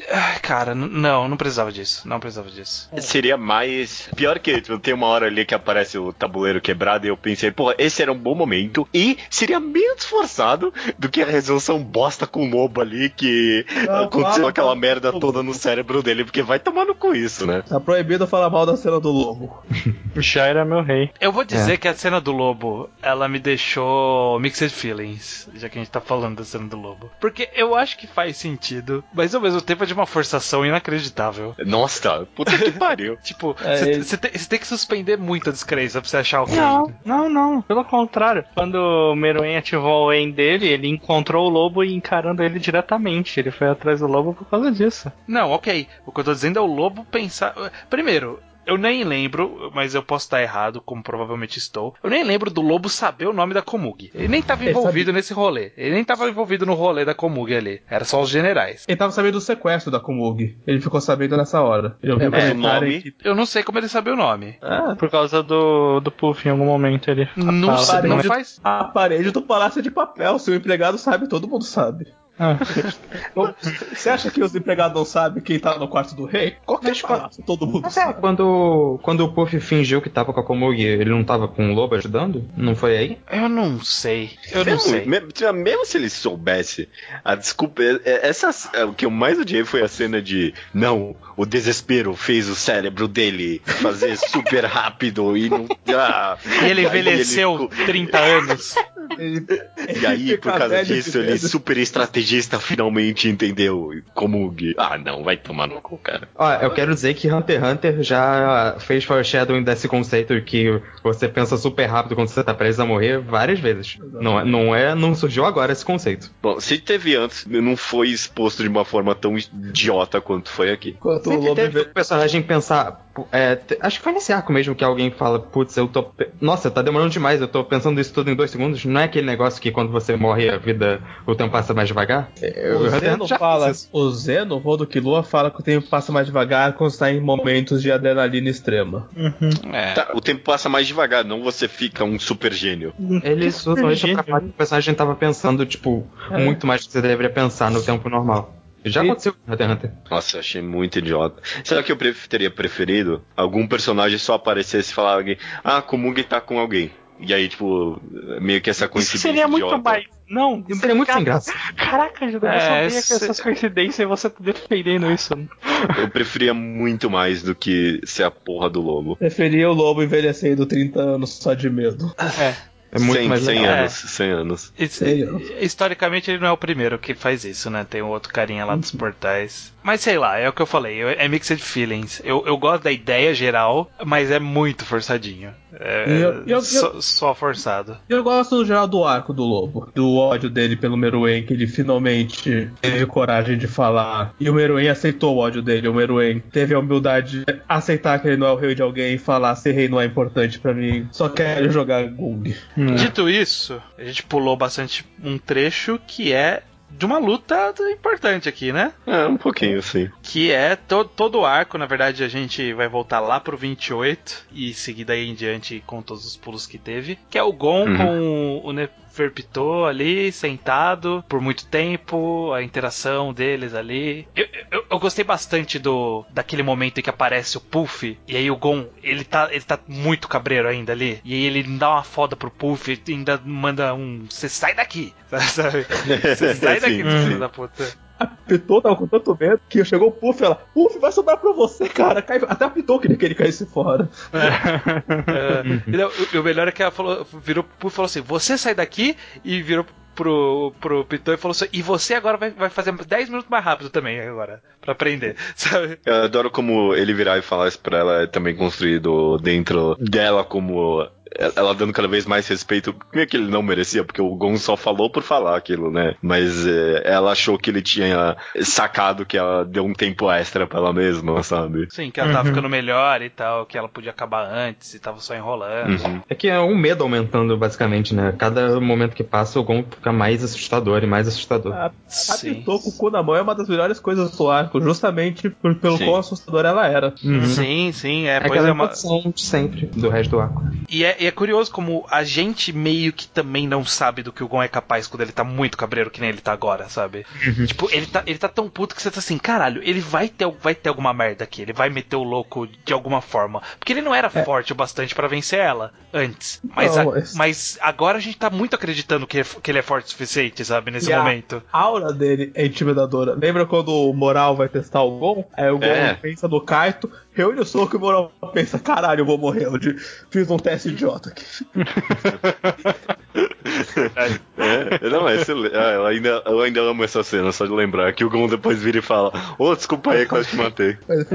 Cara, não, não precisava disso. Não precisava disso. Seria mais. Pior que tipo, tem uma hora ali que aparece o tabuleiro quebrado e eu pensei, pô, esse era um bom momento. E seria menos esforçado do que a resolução bosta com o lobo ali que Não, aconteceu fala, aquela merda toda no cérebro dele, porque vai tomando com isso, né? Tá proibido falar mal da cena do lobo. Já era meu rei. Eu vou dizer que a cena do lobo, ela me deixou mixed feelings, já que a gente tá falando da cena do lobo. Porque eu acho que faz sentido, mas ao mesmo tempo é de uma forçação inacreditável. Nossa, puta que pariu. Tipo, É, você ele- tem, tem que suspender muito a descrença pra você achar o Não, não, não. Pelo contrário. Quando o Meruem ativou o En dele, ele encontrou o lobo e encarando ele diretamente. Ele foi atrás do lobo por causa disso. Não, ok. O que eu tô dizendo é o lobo pensar. Primeiro, eu nem lembro, mas eu posso estar errado, como provavelmente estou. Eu nem lembro do lobo saber o nome da Komugi. Ele nem tava Ele envolvido nesse rolê. Ele nem tava envolvido no rolê da Komugi ali. Era só os generais. Ele tava sabendo do sequestro da Komugi. Ele ficou sabendo nessa hora. Ele ouviu É, mas o nome- que. Eu não sei como ele sabia o nome. Ah, Por causa do, do Puff, em algum momento ele Não sei, não parede- faz. a parede do palácio é de papel. Se o empregado sabe, todo mundo sabe. Você acha que os empregados não sabem quem tá no quarto do rei? Qualquer palácio, todo mundo Mas é, sabe. quando, quando o Puff fingiu que tava com a Komugi, ele não tava com o lobo ajudando? Não foi aí? Eu não sei. Eu não mesmo, sei. me- tipo, mesmo se ele soubesse, a desculpa. é- é- Essa, é, o que eu mais odiei foi a cena de. Não, o desespero fez o cérebro dele fazer super rápido e não. Ah, E ele envelheceu 30 anos. Ele- E aí, ele por causa disso, ele, super estrategista, finalmente entendeu como. Ah, não, vai tomar no cu, cara. Ó, eu quero dizer que Hunter x Hunter já fez foreshadowing desse conceito que você pensa super rápido quando você tá prestes a morrer várias vezes. Não é, não é, não surgiu agora esse conceito. Bom, se teve antes, não foi exposto de uma forma tão idiota quanto foi aqui. Enquanto o Sempre lobo teve envelhece. o personagem pensar. É, acho que foi nesse arco mesmo que alguém fala, putz, eu tô. Nossa, tá demorando demais, eu tô pensando isso tudo em dois segundos. Não é aquele negócio que quando você morre a vida, o tempo passa mais devagar? É, O Zeno fala, o Zeno, Rodo Killua, fala que o tempo passa mais devagar quando está em momentos de adrenalina extrema. É. Tá, o tempo passa mais devagar, não você fica um super gênio. Eles usam isso pra falar que o personagem tava pensando, tipo, muito mais do que você deveria pensar no tempo normal. Já E- aconteceu com Hunter x Hunter. Nossa, eu achei muito idiota. Será que eu pref- teria preferido algum personagem só aparecesse e falar alguém, ah, Komugi tá com alguém. E aí, tipo, meio que essa Isso coincidência seria muito idiota. mais. Não, Isso seria muito cara, sem graça. Caraca, Judeu, eu É, sabia que se- essas coincidências e você tá defendendo isso. Eu preferia muito mais do que ser a porra do lobo. Preferia o lobo envelhecendo 30 anos só de medo. É muito 100, mais 100 legal. anos, 100 anos. Historicamente ele não é o primeiro que faz isso, né? Tem um outro carinha lá dos portais. Mas sei lá, é o que eu falei, eu- é mixed feelings. Eu, eu gosto da ideia geral, mas é muito forçadinho. É E eu- e eu- só, só forçado. Eu gosto no geral do arco do lobo, do ódio dele pelo Meruem, que ele finalmente teve coragem de falar. E o Meruem aceitou o ódio dele. O Meruem teve a humildade de aceitar que ele não é o rei de alguém e falar: ser rei não é importante pra mim, só quero jogar Gung. Dito isso, a gente pulou bastante um trecho que é de uma luta importante aqui, né? É, um pouquinho, sim. Que é to todo o arco, na verdade a gente vai voltar lá pro 28 e seguir daí em diante com todos os pulos que teve. Que é o Gon Uhum. com o Neferpitou ali, sentado por muito tempo, a interação deles ali. Eu, eu, eu gostei bastante do daquele momento em que aparece o Puff e aí o Gon, ele tá, ele tá muito cabreiro ainda ali. E aí ele dá uma foda pro Puff e ainda manda um. Você sai daqui! Você sai daqui, filho da puta. A Pitou tava com tanto medo que chegou o Puff e ela: Puff, vai sobrar pra você, cara. Cai- Até a Pitou queria que ele caísse fora. É, e não, o, o melhor é que ela falou, virou pro Puff e falou assim: Você sai daqui e virou pro, pro Pitão e falou assim: E você agora vai, vai fazer 10 minutos mais rápido também, agora, pra aprender, sabe? Eu adoro como ele virar e falar isso pra ela é também construído dentro dela como ela dando cada vez mais respeito, meio que ele não merecia, porque o Gon só falou por falar aquilo, né? Mas é, ela achou que ele tinha sacado que ela deu um tempo extra pra ela mesma, sabe? Sim, que ela tava ficando melhor e tal, que ela podia acabar antes e tava só enrolando. Uhum. É que é um medo aumentando, basicamente, né? Cada momento que passa, o Gon fica mais assustador e mais assustador. A, a Sim. Pitou com o cu na mão é uma das melhores coisas do arco, justamente por- pelo Sim. quão assustadora ela era. Sim, sim, é, É pois aquela é uma. emoção de sempre do resto do arco. E é, e é curioso como a gente meio que também não sabe do que o Gon é capaz quando ele tá muito cabreiro que nem ele tá agora, sabe? Tipo, ele tá, ele tá tão puto que você tá assim, caralho, ele vai ter, vai ter alguma merda aqui, ele vai meter o louco de alguma forma. Porque ele não era forte o bastante pra vencer ela antes. Mas, Não, a- mas- agora a gente tá muito acreditando que, que ele é forte o suficiente, sabe? Nesse E a momento. aura dele é intimidadora. Lembra quando o Moral vai testar o Gon? Aí o Gon É. pensa no Kaito, reúne o soco e o Moral pensa: caralho, eu vou morrer. Eu fiz um teste idiota aqui. É, não, é excelente. Ah, eu, ainda, eu ainda amo essa cena, só de lembrar que o Gon depois vira e fala: Ô, desculpa aí, quase te matei. Mas,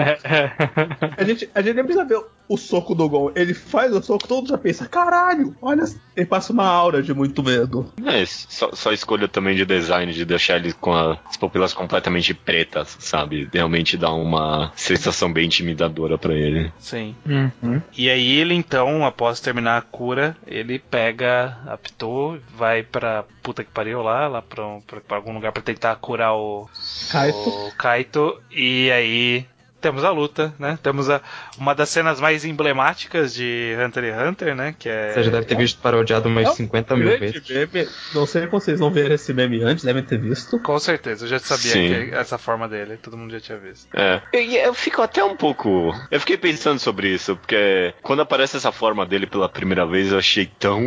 a, gente, a gente nem precisa ver o soco do Gon. Ele faz o soco, todo mundo já pensa: caralho, olha. Ele passa uma aura de muito medo. É, só, só escolha também de design, de deixar ele com a- as pupilas completamente pretas, sabe? Realmente dá uma sensação bem intimidadora pra ele. Sim. E aí ele então, após terminar a cura, ele pega a Pitou, vai pra puta que pariu lá, lá pra, um- pra- pra algum lugar pra tentar curar o Kaito. o Kaito, e aí temos a luta, né? Temos a, uma das cenas mais emblemáticas de Hunter x Hunter, né? Que é. Você já deve ter visto parodiado umas É um 50 mil vezes. meme. Não sei como vocês não viram esse meme antes, devem ter visto. Com certeza, eu já sabia Sim. que essa forma dele, todo mundo já tinha visto. É. E eu fico até um pouco. Eu fiquei pensando sobre isso, porque quando aparece essa forma dele pela primeira vez, eu achei tão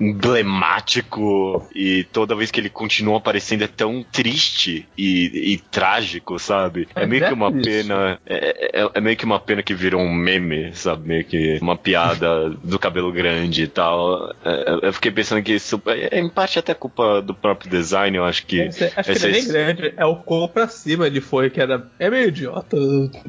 emblemático. E toda vez que ele continua aparecendo é tão triste e, e trágico, sabe? É, É meio que uma isso. pena. É, é- é meio que uma pena que virou um meme, sabe? Meio que uma piada do cabelo grande e tal. É, eu fiquei pensando que isso é em parte até culpa do próprio design, eu acho que. Acho que ele é bem grande. É o quão pra cima ele foi, que era. É meio idiota.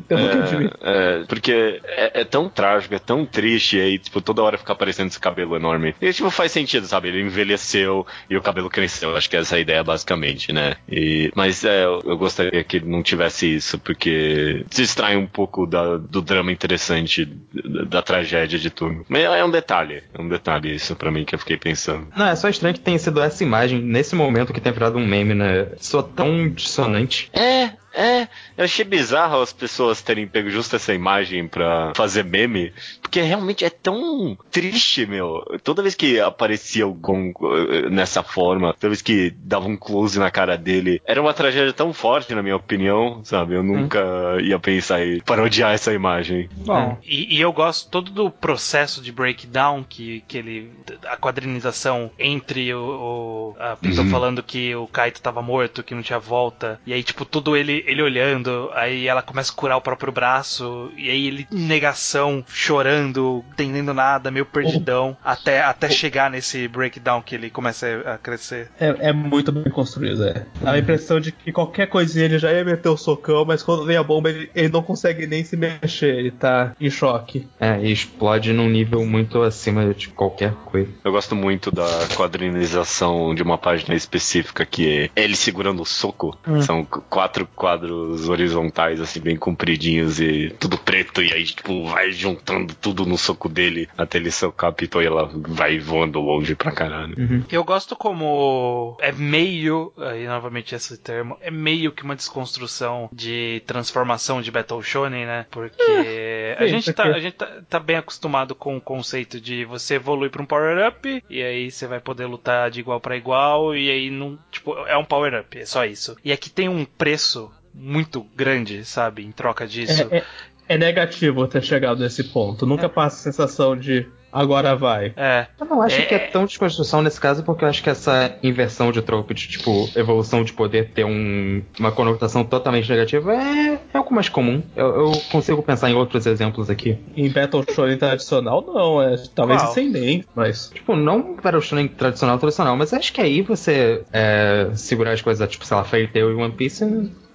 É, é, porque é, é tão trágico, é tão triste, e aí, tipo, toda hora fica aparecendo esse cabelo enorme. E, tipo, faz sentido, sabe? Ele envelheceu e o cabelo cresceu. Acho que essa é a ideia, basicamente, né? E, mas é, eu, eu gostaria que ele não tivesse isso, porque distrai um pouco da- do drama interessante, da, da tragédia de tudo. Mas é um detalhe, é um detalhe isso pra mim que eu fiquei pensando. Não, é só estranho que tenha sido essa imagem, nesse momento que tenha virado um meme, né? Sou tão dissonante. É, é. Eu achei bizarro as pessoas terem pego justo essa imagem pra fazer meme, porque realmente é tão triste, meu. Toda vez que aparecia o Gon eh, nessa forma, toda vez que dava um close na cara dele, era uma tragédia tão forte, na minha opinião, sabe? Eu nunca ia pensar em parodiar essa imagem. Bom, E, e eu gosto todo do processo de breakdown que, que ele. a quadrinização entre o. o a Pinto Uhum. falando que o Kaito tava morto, que não tinha volta. E aí, tipo, tudo ele, ele olhando. Aí ela começa a curar o próprio braço. E aí ele em negação, chorando, entendendo nada, meio perdidão. Até, até chegar nesse breakdown que ele começa a crescer. é, é muito bem construído, é. Dá a impressão de que qualquer coisinha ele já ia meter o socão, mas quando vem a bomba ele, ele não consegue nem se mexer, ele tá em choque. É, e explode num nível muito acima de qualquer coisa. Eu gosto muito da quadrinização de uma página específica que é ele segurando o soco. São qu- quatro quadros horizontais, assim, bem compridinhos e tudo preto. E aí, tipo, vai juntando tudo no soco dele até ele socar a Pitou e ela vai voando longe pra caralho. Eu gosto como é meio, aí novamente esse termo, é meio que uma desconstrução de transformação de Battle Shonen, né? Porque a sim, gente, tá, porque- a gente tá, tá bem acostumado com o conceito de você evoluir pra um power-up, e aí você vai poder lutar de igual pra igual, e aí não. Tipo, é um power-up, é só isso. E aqui tem um preço muito grande, sabe, em troca disso. É, é- é negativo ter chegado nesse ponto. Nunca passa a sensação de agora vai. É. Eu não acho É- que é tão desconstrução nesse caso, porque eu acho que essa inversão de trope, de tipo, evolução de poder ter um- uma conotação totalmente negativa, é, é algo mais comum. Eu, eu consigo pensar em outros exemplos aqui. Em Battle Shonen tradicional, não. É, talvez sem nem, mas. Tipo, não para o shonen tradicional, tradicional, mas acho que aí você é, segurar as coisas, tipo, sei lá, Fairy Tail e One Piece,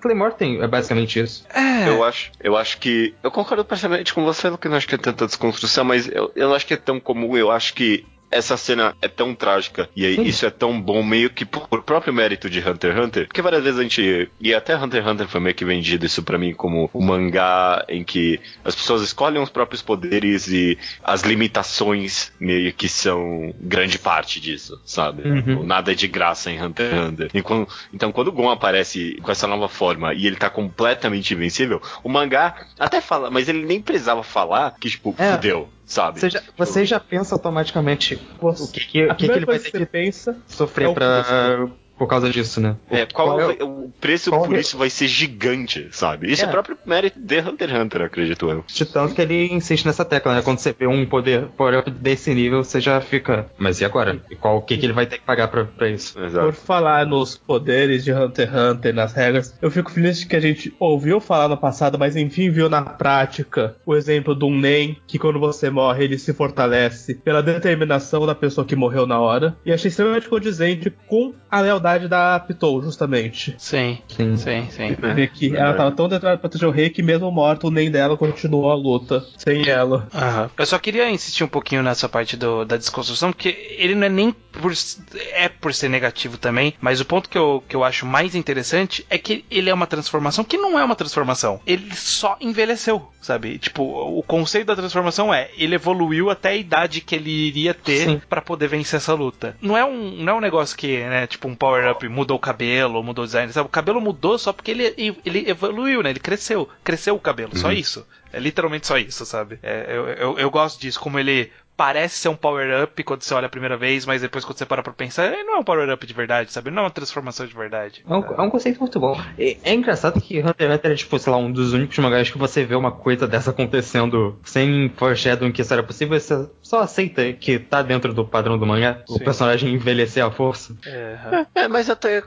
Claymore tem, é basicamente isso. Eu acho, eu acho que. Eu concordo parcialmente com você, que não acho que é tanta desconstrução, mas eu, eu não acho que é tão comum. Eu acho que essa cena é tão trágica e aí isso é tão bom meio que por próprio mérito de Hunter x Hunter, porque várias vezes a gente e até Hunter x Hunter foi meio que vendido isso pra mim como um mangá em que as pessoas escolhem os próprios poderes e as limitações meio que são grande parte disso, sabe? Nada é de graça em Hunter x Hunter. Quando- então quando o Gon aparece com essa nova forma e ele tá completamente invencível, o mangá até fala, mas ele nem precisava falar que tipo, É. fudeu, sabe? Você já, você já pensa automaticamente o que, que, A que, que ele vai ter que pensa sofrer é pra, por causa disso, né? É, qual, é o- preço qual por é- isso vai ser gigante, sabe? Isso é, É. próprio mérito de Hunter x Hunter, acredito eu. De tanto que ele insiste nessa tecla, né? Quando você vê um poder up desse nível, você já fica. Mas e agora? E qual o que, que ele vai ter que pagar pra, pra isso? Por Exato. falar nos poderes de Hunter x Hunter, nas regras, eu fico feliz de que a gente ouviu falar no passado, mas enfim viu na prática o exemplo de um Nen, que quando você morre ele se fortalece pela determinação da pessoa que morreu na hora. E achei extremamente condizente com a lealdade da Pitou, justamente. Sim, Sim. sim, sim. Ver que ela tava tão determinada pra proteger o rei que mesmo morto, o Nen dela continuou a luta sem ela. Aham. Eu só queria insistir um pouquinho nessa parte do- da desconstrução, porque ele não é nem por. É por ser negativo também, mas o ponto que eu, que eu acho mais interessante é que ele é uma transformação que não é uma transformação. Ele só envelheceu, sabe? Tipo, o conceito da transformação é ele evoluiu até a idade que ele iria ter pra poder vencer essa luta. Não é um, não é um negócio que, né, tipo, um power power-up mudou o cabelo, mudou o design. Sabe? O cabelo mudou só porque ele, ele evoluiu, né? Ele cresceu. Cresceu o cabelo, só isso. É literalmente só isso, sabe? É, eu, eu, eu gosto disso, como ele parece ser um power-up quando você olha a primeira vez, mas depois quando você para pra pensar, ele não é um power-up de verdade, sabe? Não é uma transformação de verdade. É um, é um conceito muito bom. E é engraçado que Hunter x Hunter é, tipo, sei lá, um dos únicos mangás que você vê uma coisa dessa acontecendo sem foreshadowing que isso era possível, você só aceita que tá dentro do padrão do mangá, o Sim. personagem envelhecer à força. É, É, mas até.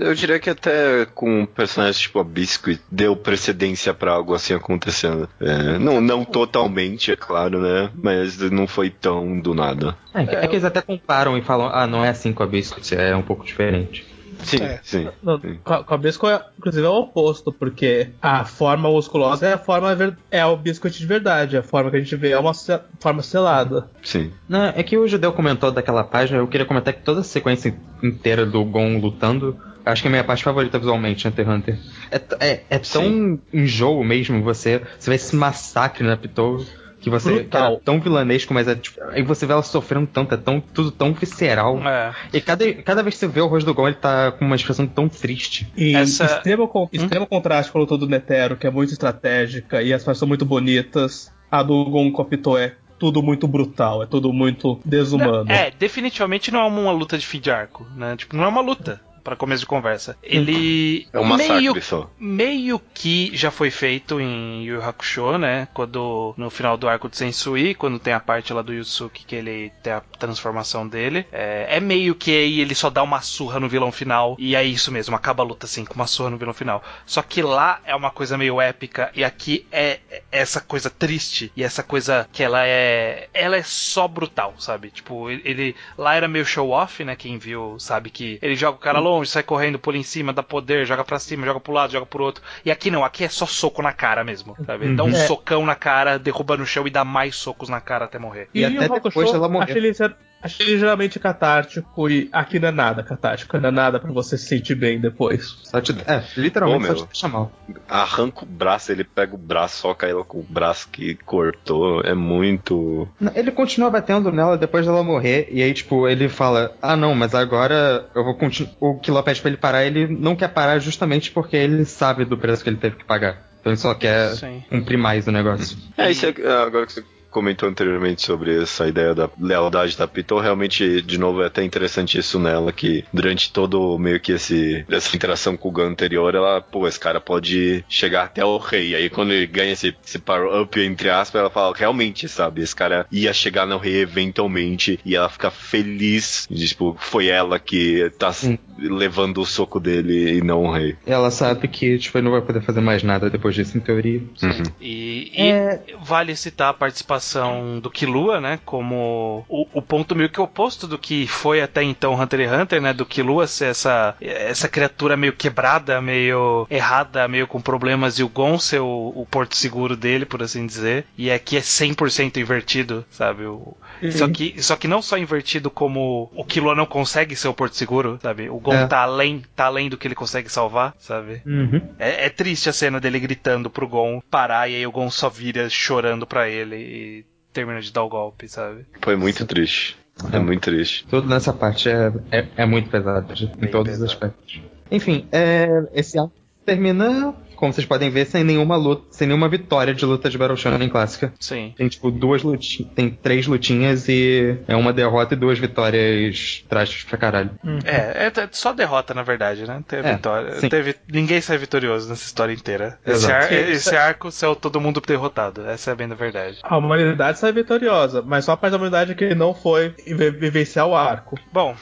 Eu diria que até com personagens tipo a Biscuit deu precedência pra algo assim acontecendo. É, não, não totalmente, é claro, né? Mas não foi tão do nada. É, é que eles até comparam e falam, ah, não é assim com a Biscuit, é um pouco diferente. Sim, É. sim. Não, sim. com a- Bisco, é- inclusive, é o oposto, porque a forma musculosa é a forma ver- é o biscoito de verdade. A forma que a gente vê é uma se- forma selada. sim. Não, é que o Judeu comentou daquela página, eu queria comentar que toda a sequência inteira do Gon lutando, acho que é a minha parte favorita visualmente, Hunter x Hunter. É, é, é tão enjoo mesmo você, você vê esse massacre na Pitou, que você que era tão vilanesco, mas é tipo, aí você vê ela sofrendo tanto, é tão, tudo tão visceral. é. E cada, cada vez que você vê o rosto do Gon, ele tá com uma expressão tão triste. E Essa- extremo, con- extremo contraste com a luta do Netero, que é muito estratégica e as partes são muito bonitas. A do Gon com a Pitou é tudo muito brutal, é tudo muito desumano. É, definitivamente não é uma luta de fim de arco, né? Tipo, não é uma luta. Pra começo de conversa. Ele. É um massacre meio, só. meio que já foi feito em Yu Hakusho, né? Quando. No final do arco de Sensui, quando tem a parte lá do Yusuke que ele tem a transformação dele. É, é meio que aí ele só dá uma surra no vilão final. E é isso mesmo, acaba a luta assim, com uma surra no vilão final. Só que lá é uma coisa meio épica. E aqui é é essa coisa triste. E essa coisa que ela é. Ela é só brutal, sabe? Tipo, ele- ele. Lá era meio show off, né? Quem viu sabe que ele joga o cara longe, sai correndo, pula em cima, dá poder, joga pra cima, joga pro lado, joga pro outro. E aqui não, aqui é só soco na cara mesmo, sabe? Dá um É. socão na cara, derruba no chão e dá mais socos na cara até morrer. E até o depois dela morrer. Achei ele, achei ele geralmente catártico e aqui não é nada catártico, não é nada pra você se sentir bem depois. Só te, é, literalmente Ô, só meu. te deixa mal. Arranca o braço, ele pega o braço, soca ela com o braço que cortou. É muito. Ele continua batendo nela depois dela morrer, e aí, tipo, ele fala: Ah, não, mas agora eu vou continuar. O Kilo pede pra ele parar, ele não quer parar justamente porque ele sabe do preço que ele teve que pagar. Então ele só quer Sim. cumprir mais o negócio. É, isso é, agora que você comentou anteriormente sobre essa ideia da lealdade da Pitou, realmente, de novo, é até interessante isso nela, que durante todo meio que esse, essa interação com o Gun anterior, ela, pô, esse cara pode chegar até o rei. Aí quando ele ganha esse, esse power-up, entre aspas, ela fala, realmente, sabe, esse cara ia chegar no rei eventualmente, e ela fica feliz, de, tipo, foi ela que tá. Levando o soco dele e não o rei. Ela sabe que, tipo, ele não vai poder fazer mais nada depois disso, em teoria. Uhum. E, e vale citar a participação do Killua, né? Como o, o ponto meio que oposto do que foi até então Hunter x Hunter, né? Do Killua ser essa, essa criatura meio quebrada, meio errada, meio com problemas, e o Gon ser o, o porto seguro dele, por assim dizer. E aqui é 100% invertido, sabe? O, só, que, só que não só invertido como o Killua não consegue ser o porto seguro, sabe? O Gon É. tá além, tá além do que ele consegue salvar, sabe? Uhum. É, é triste a cena dele gritando pro Gon parar e aí o Gon só vira chorando pra ele e termina de dar o golpe, sabe? Foi muito triste. É muito triste. Tudo nessa parte é, é, é muito pesado, em Bem todos pesado. os aspectos. Enfim, é, esse arco termina, como vocês podem ver, sem nenhuma luta, sem nenhuma vitória de luta de Battle Shonen clássica. Sim. Tem tipo duas lutinhas, tem três lutinhas e é uma derrota e duas vitórias trágicas pra caralho. É, é t- só derrota, na verdade, né? Teve É, vitória. sim. Teve, ninguém sai vitorioso nessa história inteira. Esse, ar- esse arco saiu todo mundo derrotado. Essa é bem da verdade. A humanidade sai vitoriosa, mas só a parte da humanidade que não foi vi- vivenciar o arco. Bom,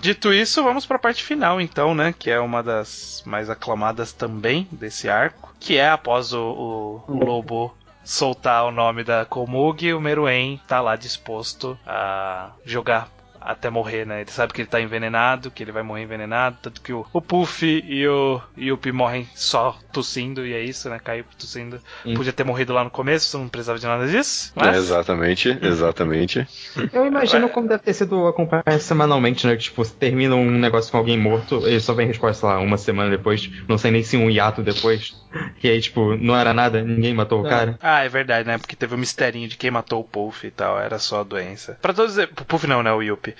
dito isso, vamos pra parte final, então, né? Que é uma das mais aclamadas também desse arco. Que é após o, o, o lobo soltar o nome da Komugi, o Meruem tá lá disposto a jogar até morrer, né? Ele sabe que ele tá envenenado, que ele vai morrer envenenado, tanto que o, o Puff e o Yuppie morrem só tossindo, e é isso, né? Caiu tossindo. Sim. Podia ter morrido lá no começo, não precisava de nada disso, É, mas... exatamente, exatamente. Eu imagino como deve ter sido acompanhar semanalmente, né? Que, tipo, termina um negócio com alguém morto, ele só vem resposta, lá, uma semana depois, não sei nem se um hiato depois. E aí, tipo, não era nada, ninguém matou o Não. cara. Ah, é verdade, né? Porque teve um misterinho de quem matou o Puff e tal, era só a doença. Pra todos os... e- Puff não, né? O Yuppie.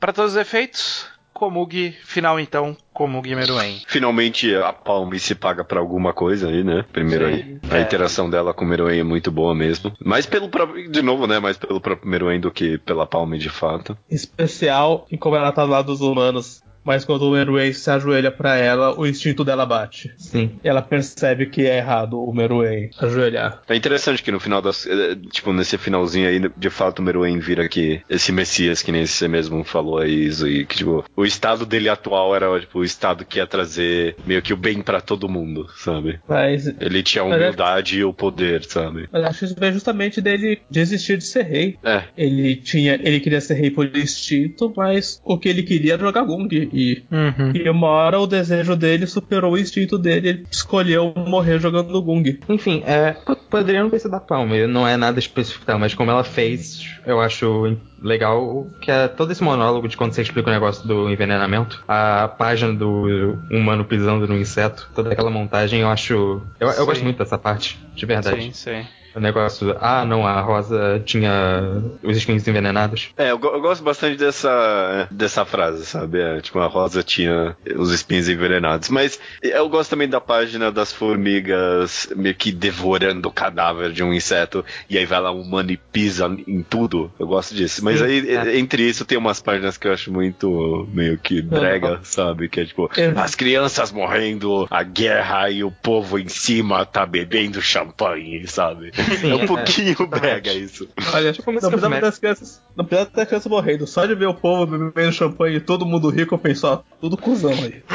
Pra todos os efeitos, Komugi, final então, Komugi Meruem. Finalmente a Palme se paga pra alguma coisa aí, né? Primeiro aí. A É. interação dela com o Meruem é muito boa mesmo. Mais pelo próprio. De novo, né? Mais pelo próprio Meruem do que pela Palme de fato. Especial em como ela tá do lado dos humanos. Mas quando o Meruem se ajoelha pra ela, o instinto dela bate. Sim. E ela percebe que é errado o Meruem ajoelhar. É interessante que no final das. eh, Tipo, nesse finalzinho aí, de fato, o Meruem vira aqui esse Messias, que nem você mesmo falou aí, isso, e que, tipo, o estado dele atual era, tipo, o estado que ia trazer meio que o bem pra todo mundo, sabe? Mas, Ele tinha a é- humildade e o poder, sabe? mas acho que isso vem justamente dele desistir de ser rei. É, Ele tinha, ele queria ser rei por instinto, mas o que ele queria era jogar Gung. E, Uhum. e uma hora o desejo dele superou o instinto dele, ele escolheu morrer jogando Gung. Enfim, é, po- poderia não ter sido da Palme, não é nada específico, tá, mas como ela fez, eu acho legal que é todo esse monólogo de quando você explica o negócio do envenenamento, a página do humano pisando no inseto, toda aquela montagem, eu acho. Eu, eu gosto muito dessa parte, de verdade. Sim, sim. O negócio, ah, não, a Rosa tinha os espinhos envenenados. É, eu, eu gosto bastante dessa, dessa frase, sabe? É, tipo, a Rosa tinha os espinhos envenenados. Mas eu gosto também da página das formigas meio que devorando o cadáver de um inseto. E aí vai lá um humano e pisa em tudo. Eu gosto disso. Mas Sim, aí, é. entre isso, tem umas páginas que eu acho muito meio que brega, sabe? Que é tipo, É. as crianças morrendo, a guerra e o povo em cima tá bebendo champanhe, sabe? Sim, é um é, pouquinho exatamente. brega isso. Olha, Tipo, não música precisa médica. das crianças, não precisa das crianças morrendo, só de ver o povo bebendo champanhe e todo mundo rico, eu penso, ó, tudo cuzão aí.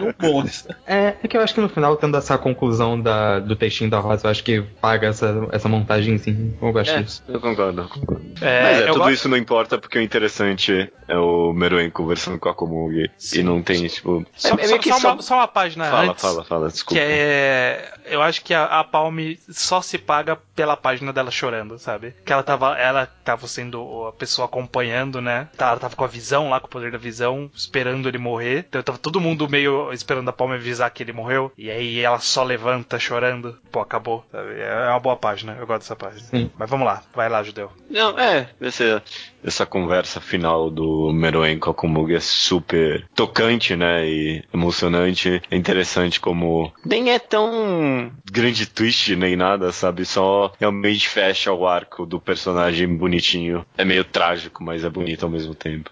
Um bom. É, é que eu acho que no final, tendo essa conclusão da, do textinho da Rosa, eu acho que paga essa, essa montagem, sim. Eu gosto É, disso. eu concordo. eu concordo. É, Mas é, eu tudo gosto- isso não importa porque o interessante é o Meruem conversando com a Komugi. Sim. E não tem, tipo. Só, é, é só- só só- uma, só uma página Fala, antes. fala, fala, desculpa. Que é. Eu acho que a, a Palme só se paga pela página dela chorando, sabe? Que ela tava, ela tava sendo a pessoa acompanhando, né? Tá- Ela tava com a visão lá, com o poder da visão, esperando ele morrer. Então tava todo mundo meio esperando a Palme avisar que ele morreu. E aí ela só levanta chorando. Pô, acabou. sabe? É uma boa página. Eu gosto dessa página. Sim. Mas vamos lá, vai lá, Judeu. Não, é, essa, essa conversa final do Meruem com a Komugi é super tocante, né, e emocionante. É interessante como nem é tão grande twist nem nada, sabe? Só realmente fecha o arco do personagem bonitinho. É meio trágico, mas é bonito ao mesmo tempo.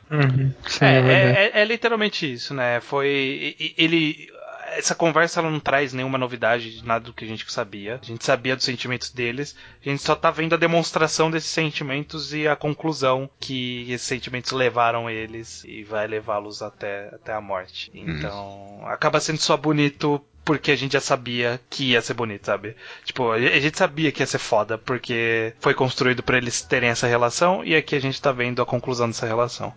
Sim, É, é verdade. é, é- é literalmente isso, né? Foi. Ele. Essa conversa ela não traz nenhuma novidade de nada do que a gente sabia. A gente sabia dos sentimentos deles. A gente só tá vendo a demonstração desses sentimentos e a conclusão que esses sentimentos levaram eles e vai levá-los até, até a morte. Então, acaba sendo só bonito porque a gente já sabia que ia ser bonito, sabe? Tipo, a gente sabia que ia ser foda, porque foi construído pra eles terem essa relação, e aqui a gente tá vendo a conclusão dessa relação.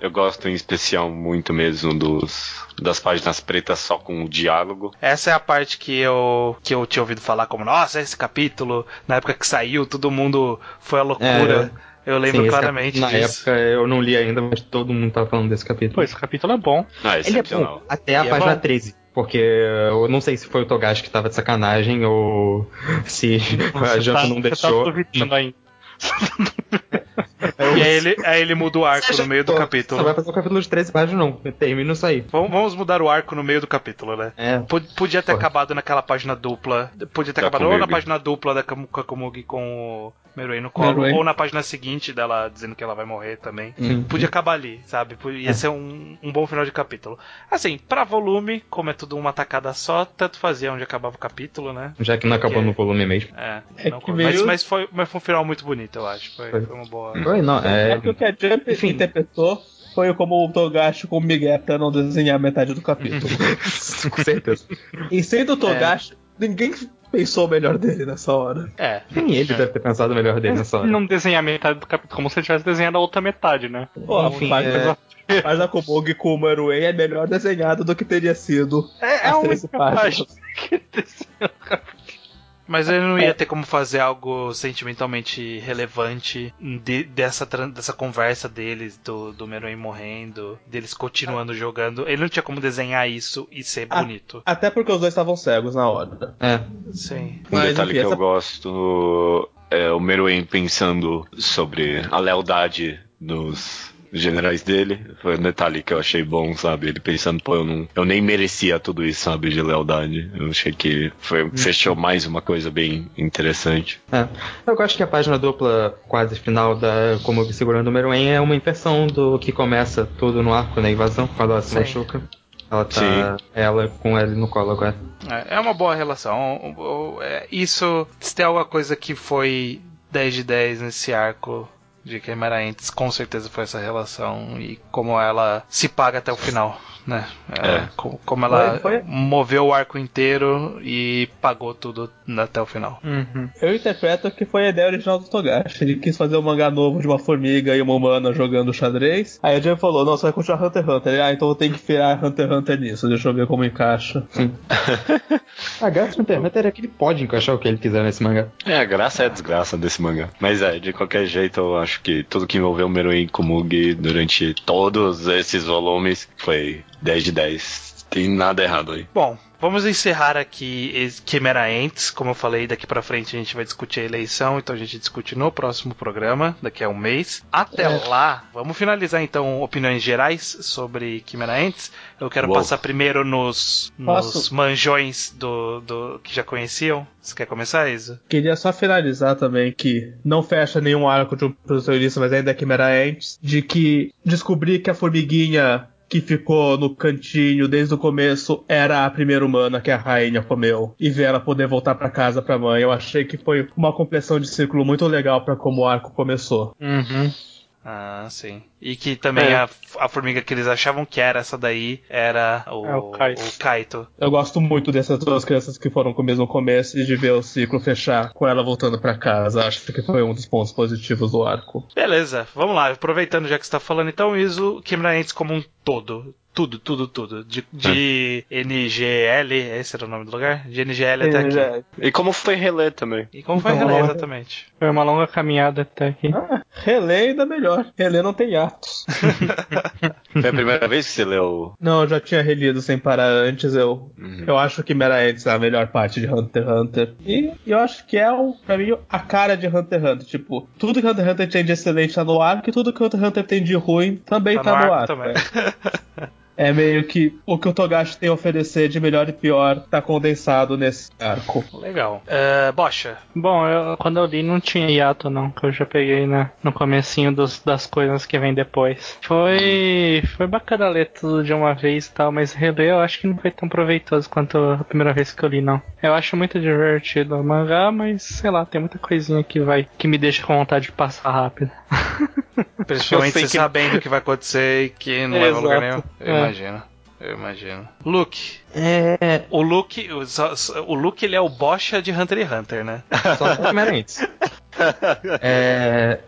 Eu gosto em especial muito mesmo dos das páginas pretas só com o diálogo. Essa é a parte que eu, que eu tinha ouvido falar como, nossa, esse capítulo, na época que saiu, todo mundo foi a loucura. eu lembro Sim, claramente capítulo, Na disso. época eu não li ainda, mas todo mundo tava falando desse capítulo. Pô, esse capítulo é bom. Ah, Ele é bom até a E é página bom. 13. Porque eu não sei se foi o Togashi que tava de sacanagem ou se a Jump tá- não você deixou. Tá duvidando aí. E aí ele, aí ele muda o arco no meio do Só capítulo. vai fazer o capítulo de 13 páginas, não. Termina isso aí. Vamos, vamos mudar o arco no meio do capítulo, né? É. Pod- Podia ter Porra. acabado naquela página dupla. Podia ter Da acabado ou na página dupla da Kam- Kakomugi com o Meruem no colo, Meruem. ou na página seguinte dela dizendo que ela vai morrer também. Sim. Podia acabar ali, sabe? Ia ser um, um bom final de capítulo. Assim, pra volume, como é tudo uma tacada só, tanto fazia onde acabava o capítulo, né? Já que não acabou no volume mesmo. É, É não- que mas, meio- mas foi, mas foi um final muito bonito, eu acho. Foi, Foi. foi uma boa. Oi, não, É é. que o que a Jump Enfim. interpretou foi como o Togashi com o Miguel pra não desenhar metade do capítulo. Com certeza. e sendo o Togashi, ninguém pensou o melhor dele nessa hora. É. Nem ele deve ter pensado o melhor dele nessa hora. Não desenhar metade do capítulo, como se ele tivesse desenhado a outra metade, né? Pô, Enfim, mas, é- mas a Komugi com o Meruem é melhor desenhado do que teria sido. É, é As um 13 páginas. que desenhou o capítulo. Mas ele não ia ter como fazer algo sentimentalmente relevante de- dessa, dessa conversa deles, do, do Meruem morrendo, deles continuando jogando. Ele não tinha como desenhar isso e ser Ah. bonito. Até porque os dois estavam cegos na hora. É. Sim. Um Mas, detalhe enfim, que eu essa- gosto é o Meruem pensando sobre a lealdade dos, generais dele. Foi um detalhe que eu achei bom, sabe? Ele pensando, pô, eu, não, eu nem merecia tudo isso, sabe? De lealdade. Eu achei que foi, fechou mais uma coisa bem interessante. É. Eu acho que a página dupla quase final da Como Segurando o Número N é uma inversão do que começa tudo no arco da invasão, quando ela se Sim. machuca. Ela tá. Sim. Ela com ele no colo agora. É é uma boa relação. É, Isso, se tem alguma coisa que foi 10 de 10 nesse arco de Queimaraentes, com certeza foi essa relação e como ela se paga até o final, né? É, É. co- Como ela Foi- foi- moveu o arco inteiro e pagou tudo até o final. Uhum. Eu interpreto que foi a ideia original do Togashi. Ele quis fazer um mangá novo de uma formiga e uma humana jogando xadrez. Aí a Jam falou: Não, você vai continuar Hunter x Hunter. Ele, Ah, então eu tenho que virar Hunter x Hunter nisso. Deixa eu ver como encaixa. A graça do Hunter x Hunter é que ele pode encaixar o que ele quiser nesse mangá. É, a graça é a desgraça desse mangá. Mas é, de qualquer jeito, eu acho que tudo que envolveu o Meruem Komugi durante todos esses volumes foi 10 de 10. Tem nada errado aí. Bom, vamos encerrar aqui esse Quimera Ents. Como eu falei, daqui pra frente a gente vai discutir a eleição, então a gente discute no próximo programa, daqui a um mês. Até É. lá, vamos finalizar então opiniões gerais sobre Quimera Ents. Eu quero Uou. passar primeiro nos, nos manjões do, do que já conheciam. Você quer começar, Isa? Queria só finalizar também que não fecha nenhum arco de um protagonista, mas ainda é Quimera antes, de que descobri que a formiguinha que ficou no cantinho desde o começo era a primeira humana que a rainha comeu e ver ela poder voltar pra casa pra mãe. Eu achei que foi uma compressão de círculo muito legal pra como o arco começou. Uhum. Ah, sim. E que também É. a, a formiga que eles achavam que era essa daí era o, É o Kaito. o Kaito. Eu gosto muito dessas duas crianças que foram comidas no começo e de ver o ciclo fechar com ela voltando pra casa. Acho que foi um dos pontos positivos do arco. Beleza, vamos lá. Aproveitando já que você tá falando, então, Iso, Ents como um todo. Tudo, tudo, tudo. De, de NGL, esse era o nome do lugar? De NGL até aqui. E como foi reler também? E como foi relé, exatamente? Foi uma longa caminhada até aqui. Ah, relé ainda melhor. Relé não tem atos. Foi a primeira vez que você leu. Não, eu já tinha relido sem parar antes. Eu, Uhum. eu acho que Mera Ents é a melhor parte de Hunter x Hunter. E eu acho que é, o, pra mim, a cara de Hunter x Hunter. Tipo, tudo que Hunter x Hunter tem de excelente tá no arco e tudo que Hunter x Hunter tem de ruim também tá, no arco. também. É. É meio que o que o Togashi tem a oferecer de melhor e pior tá condensado nesse arco. Legal. É, Bocha, Bom, eu- quando eu li não tinha hiato não, que eu já peguei né, no comecinho dos- das coisas que vem depois. Foi foi bacana ler tudo de uma vez e tal, mas reler eu acho que não foi tão proveitoso quanto a primeira vez que eu li não. Eu acho muito divertido o mangá, mas sei lá, tem muita coisinha que vai que me deixa com vontade de passar rápido. principalmente Eu sei você que- sabendo o que vai acontecer e que não vai a lugar nenhum. É. imagino. Eu imagino. Luke. É. O Luke, o, o Luke ele é o Bocha de Hunter x Hunter, né? Só primeiramente. É.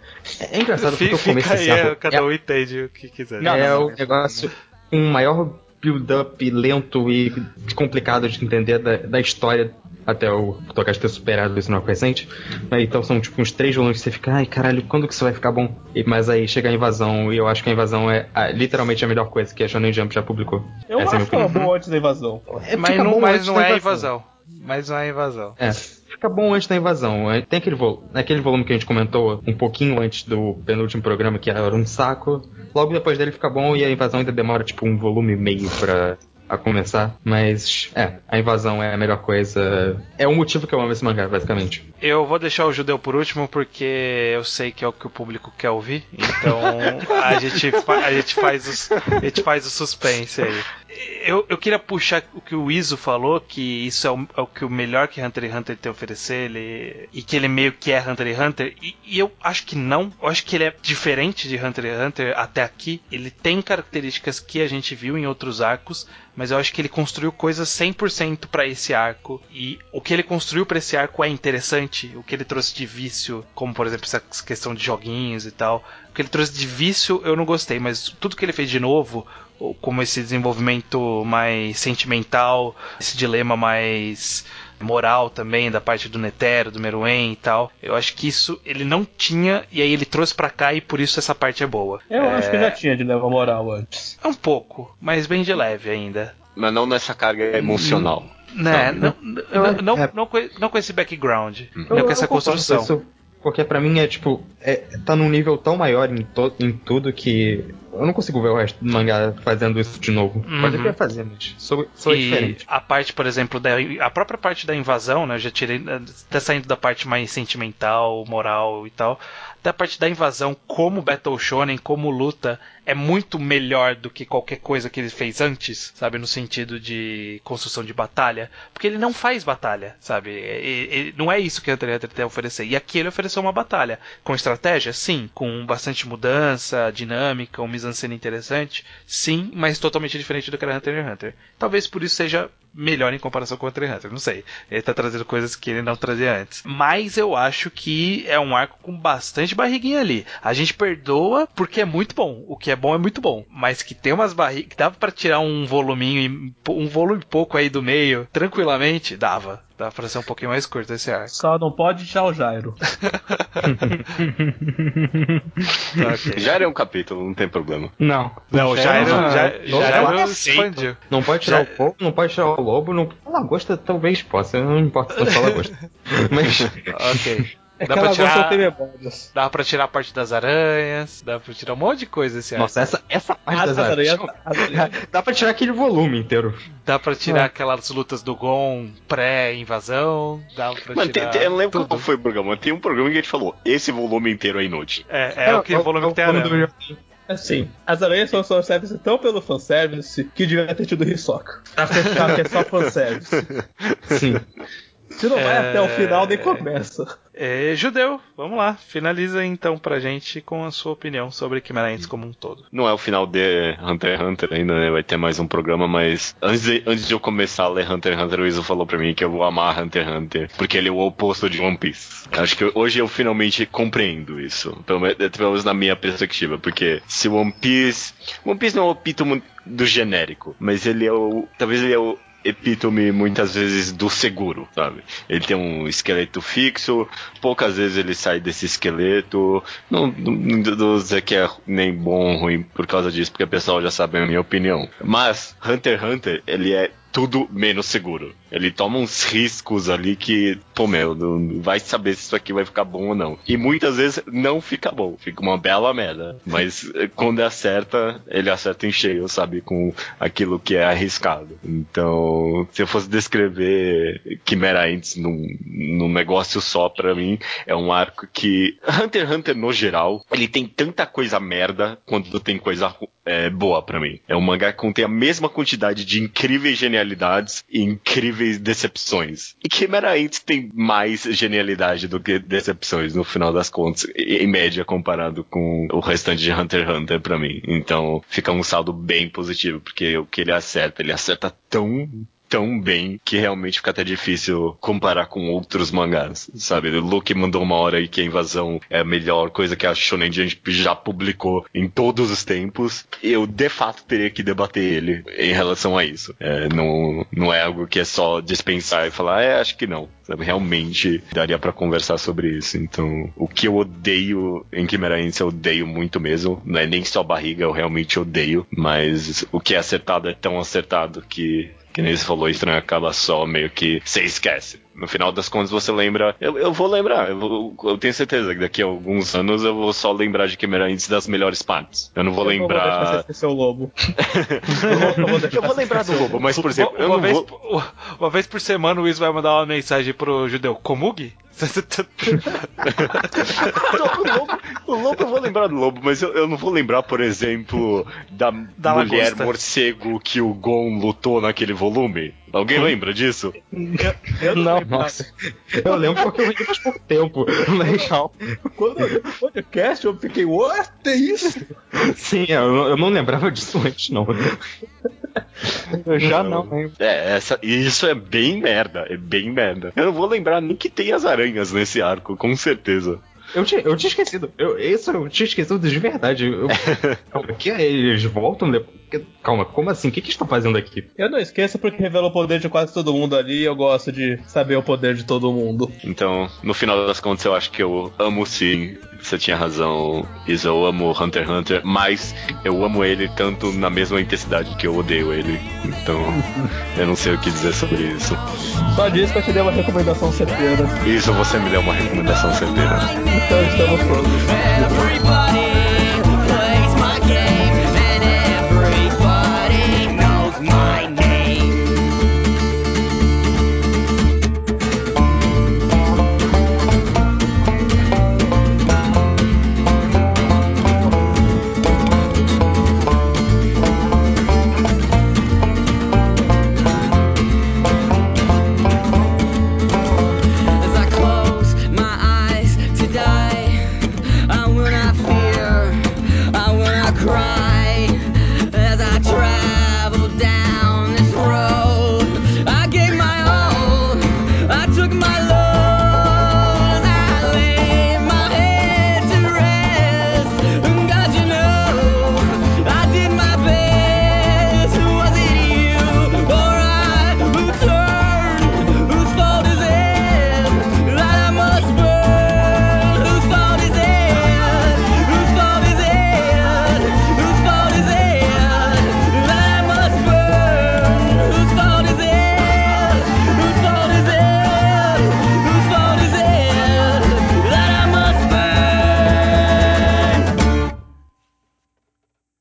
É engraçado porque começo aí, desse é, cada um entende o que quiser. é, é o negócio um maior build-up lento e complicado de entender da, da história até o Togashi ter superado isso no recente. Mas Então são tipo uns três volumes que você fica, ai caralho, quando que isso vai ficar bom? E, mas aí chega a invasão e eu acho que a invasão é ah, literalmente a melhor coisa que a Shonen Jump já publicou. Eu Essa é a acho que é bom antes da invasão. É, Mas fica não, mas não é invasão. Mas não é invasão. É, fica bom antes da invasão. É, Tem aquele, vo aquele volume que a gente comentou um pouquinho antes do penúltimo programa, que era um saco. Logo depois dele fica bom e a invasão ainda demora tipo um volume e meio pra a começar. Mas, é, a invasão é a melhor coisa. É o motivo que eu amo esse mangá, basicamente. Eu vou deixar o judeu por último porque eu sei que é o que o público quer ouvir. Então a gente, a gente, faz, os, a gente faz o suspense aí. Eu, eu queria puxar o que o Iso falou, que isso é o, é o que o melhor que Hunter x Hunter tem a oferecer, ele, e que ele meio que é Hunter x Hunter. E, e eu acho que não. Eu acho que ele é diferente de Hunter x Hunter até aqui. Ele tem características que a gente viu em outros arcos, mas eu acho que ele construiu coisas 100% pra esse arco. E o que ele construiu pra esse arco é interessante. O que ele trouxe de vício, como por exemplo essa questão de joguinhos e tal. O que ele trouxe de vício eu não gostei, mas tudo que ele fez de novo, como esse desenvolvimento mais sentimental, esse dilema mais moral também da parte do Netero, do Meruem e tal. Eu acho que isso ele não tinha e aí ele trouxe pra cá e por isso essa parte é boa. Eu é, acho que já tinha de leva moral antes. é um pouco, mas bem de leve ainda. Mas não nessa carga emocional. Né, Não, não, não, não, é- não, com, não com esse background, Eu- não com essa construção. com isso. porque pra mim é tipo, é, tá num nível tão maior em, to, em tudo que eu não consigo ver o resto do mangá fazendo isso de novo. Uhum. Pode até fazer, mas sou, sou e diferente. a parte, por exemplo, da a própria parte da invasão, né? Eu já tirei, tá saindo da parte mais sentimental, moral e tal. Até a parte da invasão, como Battle Shonen, como luta, é muito melhor do que qualquer coisa que ele fez antes, sabe? No sentido de construção de batalha. Porque ele não faz batalha, sabe? Não é isso que Hunter x Hunter tem a oferecer. E aqui ele ofereceu uma batalha. Com estratégia? Sim. Com bastante mudança, dinâmica, um mise-en-scène interessante? Sim, mas totalmente diferente do que era Hunter x Hunter. Talvez por isso seja melhor em comparação com Hunter x Hunter, não sei. Ele tá trazendo coisas que ele não trazia antes. Mas eu acho que é um arco com bastante barriguinha ali. A gente perdoa porque é muito bom. O que é bom é muito bom. Mas que tem umas barrigas. Dava pra tirar um voluminho, um volume pouco aí do meio, tranquilamente, dava. Dava pra ser um pouquinho mais curto esse arco. Só não pode tirar o Jairo. Tá, ok. Já era um capítulo, não tem problema. Não. Não, o Jairo, não, já, não, Jairo não expandiu. Não pode tirar Já- o lobo, não pode tirar o lobo, não. A lagosta talvez possa, não importa se eu falar lagosta. Mas. Ok. É Dá pra tirar-. Dá pra tirar a parte das aranhas, dá pra tirar um monte de coisa esse arco. Nossa, essa, essa parte As das aranhas- aranhas. as aranhas- Dá pra tirar aquele volume inteiro. Dá pra tirar É. aquelas lutas do Gon pré-invasão. Dá pra Mano, tem, tirar. tem- eu não lembro tudo. qual foi o programa. Tem um programa que a gente falou: esse volume inteiro é inútil. É, é, o que o volume que tem aranha. Assim, as aranhas são fanservice tão pelo fanservice que devia ter tido Hisoka. Pra fechar que é só fanservice. Sim. Se não vai É. até o final, nem começa. É, judeu, vamos lá. Finaliza então pra gente com a sua opinião sobre Chimera Ants como um todo. Não é o final de Hunter x Hunter ainda, né? Vai ter mais um programa, mas antes de, antes de eu começar a ler Hunter x Hunter, o Iso falou pra mim que eu vou amar Hunter x Hunter, porque ele é o oposto de One Piece. Acho que hoje eu finalmente compreendo isso, pelo menos, pelo menos na minha perspectiva, porque se One Piece... One Piece não é o epítome do genérico, mas ele é o... talvez ele é o epítome muitas vezes do seguro, sabe? Ele tem um esqueleto fixo, poucas vezes ele sai desse esqueleto. Não, não, não vou dizer que é nem bom ou ruim por causa disso, porque o pessoal já sabe a minha opinião. Mas Hunter x Hunter, ele é tudo menos seguro. Ele toma uns riscos ali que, pô, meu, não vai saber se isso aqui vai ficar bom ou não. E muitas vezes não fica bom, fica uma bela merda. Mas eh, quando acerta, ele acerta em cheio, sabe? Com aquilo que é arriscado. Então, se eu fosse descrever Chimera Ants num, num negócio só pra mim, é um arco que. Hunter x Hunter, no geral, ele tem tanta coisa merda quanto tem coisa é, boa pra mim. É um mangá que contém a mesma quantidade de incríveis genialidades e incríveis decepções. E Chimera Ants tem mais genialidade do que decepções, no final das contas, em média, comparado com o restante de Hunter x Hunter pra mim. Então, fica um saldo bem positivo, porque o que ele acerta, ele acerta tão tão bem que realmente fica até difícil comparar com outros mangás, sabe? O Luke mandou uma hora aí que a invasão é a melhor coisa que a Shonen Jump já publicou em todos os tempos. Eu, de fato, teria que debater ele em relação a isso. É, não, não é algo que é só dispensar e falar, é, acho que não. Sabe? Realmente daria pra conversar sobre isso. Então, o que eu odeio em Chimera Ants, eu odeio muito mesmo. Não é nem só barriga, eu realmente odeio. Mas o que é acertado é tão acertado que que nem você falou, estranho acaba só meio que você esquece. No final das contas você lembra. Eu, eu vou lembrar, eu, vou- eu tenho certeza que daqui a alguns anos eu vou só lembrar de Chimera Ants das melhores partes. Eu não vou Eu não vou deixar lembrar. o lobo. eu vou, eu lembrar do lobo, mas por exemplo, uma, vez, vou. uma vez por semana o Wiz vai mandar uma mensagem pro judeu Komugi? Não, o, lobo, o lobo eu vou lembrar do lobo, mas eu, eu não vou lembrar, por exemplo, da, Da mulher lagosta. morcego que o Gon lutou naquele volume. Alguém lembra disso? Eu não, Não. lembro. Nossa. Eu lembro porque eu vi faz pouco tempo. Mas, Quando eu vi o podcast, eu fiquei, what? É isso? sim, eu, eu não lembrava disso antes, não. Eu já não lembro. É, essa, isso é bem merda, é bem merda. Eu não vou lembrar nem que tem as aranhas nesse arco, com certeza. Eu tinha, eu tinha esquecido. Eu, isso eu tinha esquecido de verdade. Eu, o que eles voltam depois? Calma, como assim? O que, que estão fazendo aqui? Eu não esqueço porque revela o poder de quase todo mundo ali e eu gosto de saber o poder de todo mundo. Então, no final das contas, eu acho que eu amo sim. Você tinha razão, Isa. Eu amo Hunter x Hunter, mas eu amo ele tanto na mesma intensidade que eu odeio ele. Então, eu não sei o que dizer sobre isso. Só disso que eu te dei uma recomendação certeira. Isso, você me deu uma recomendação certeira. Então estamos todos. Everybody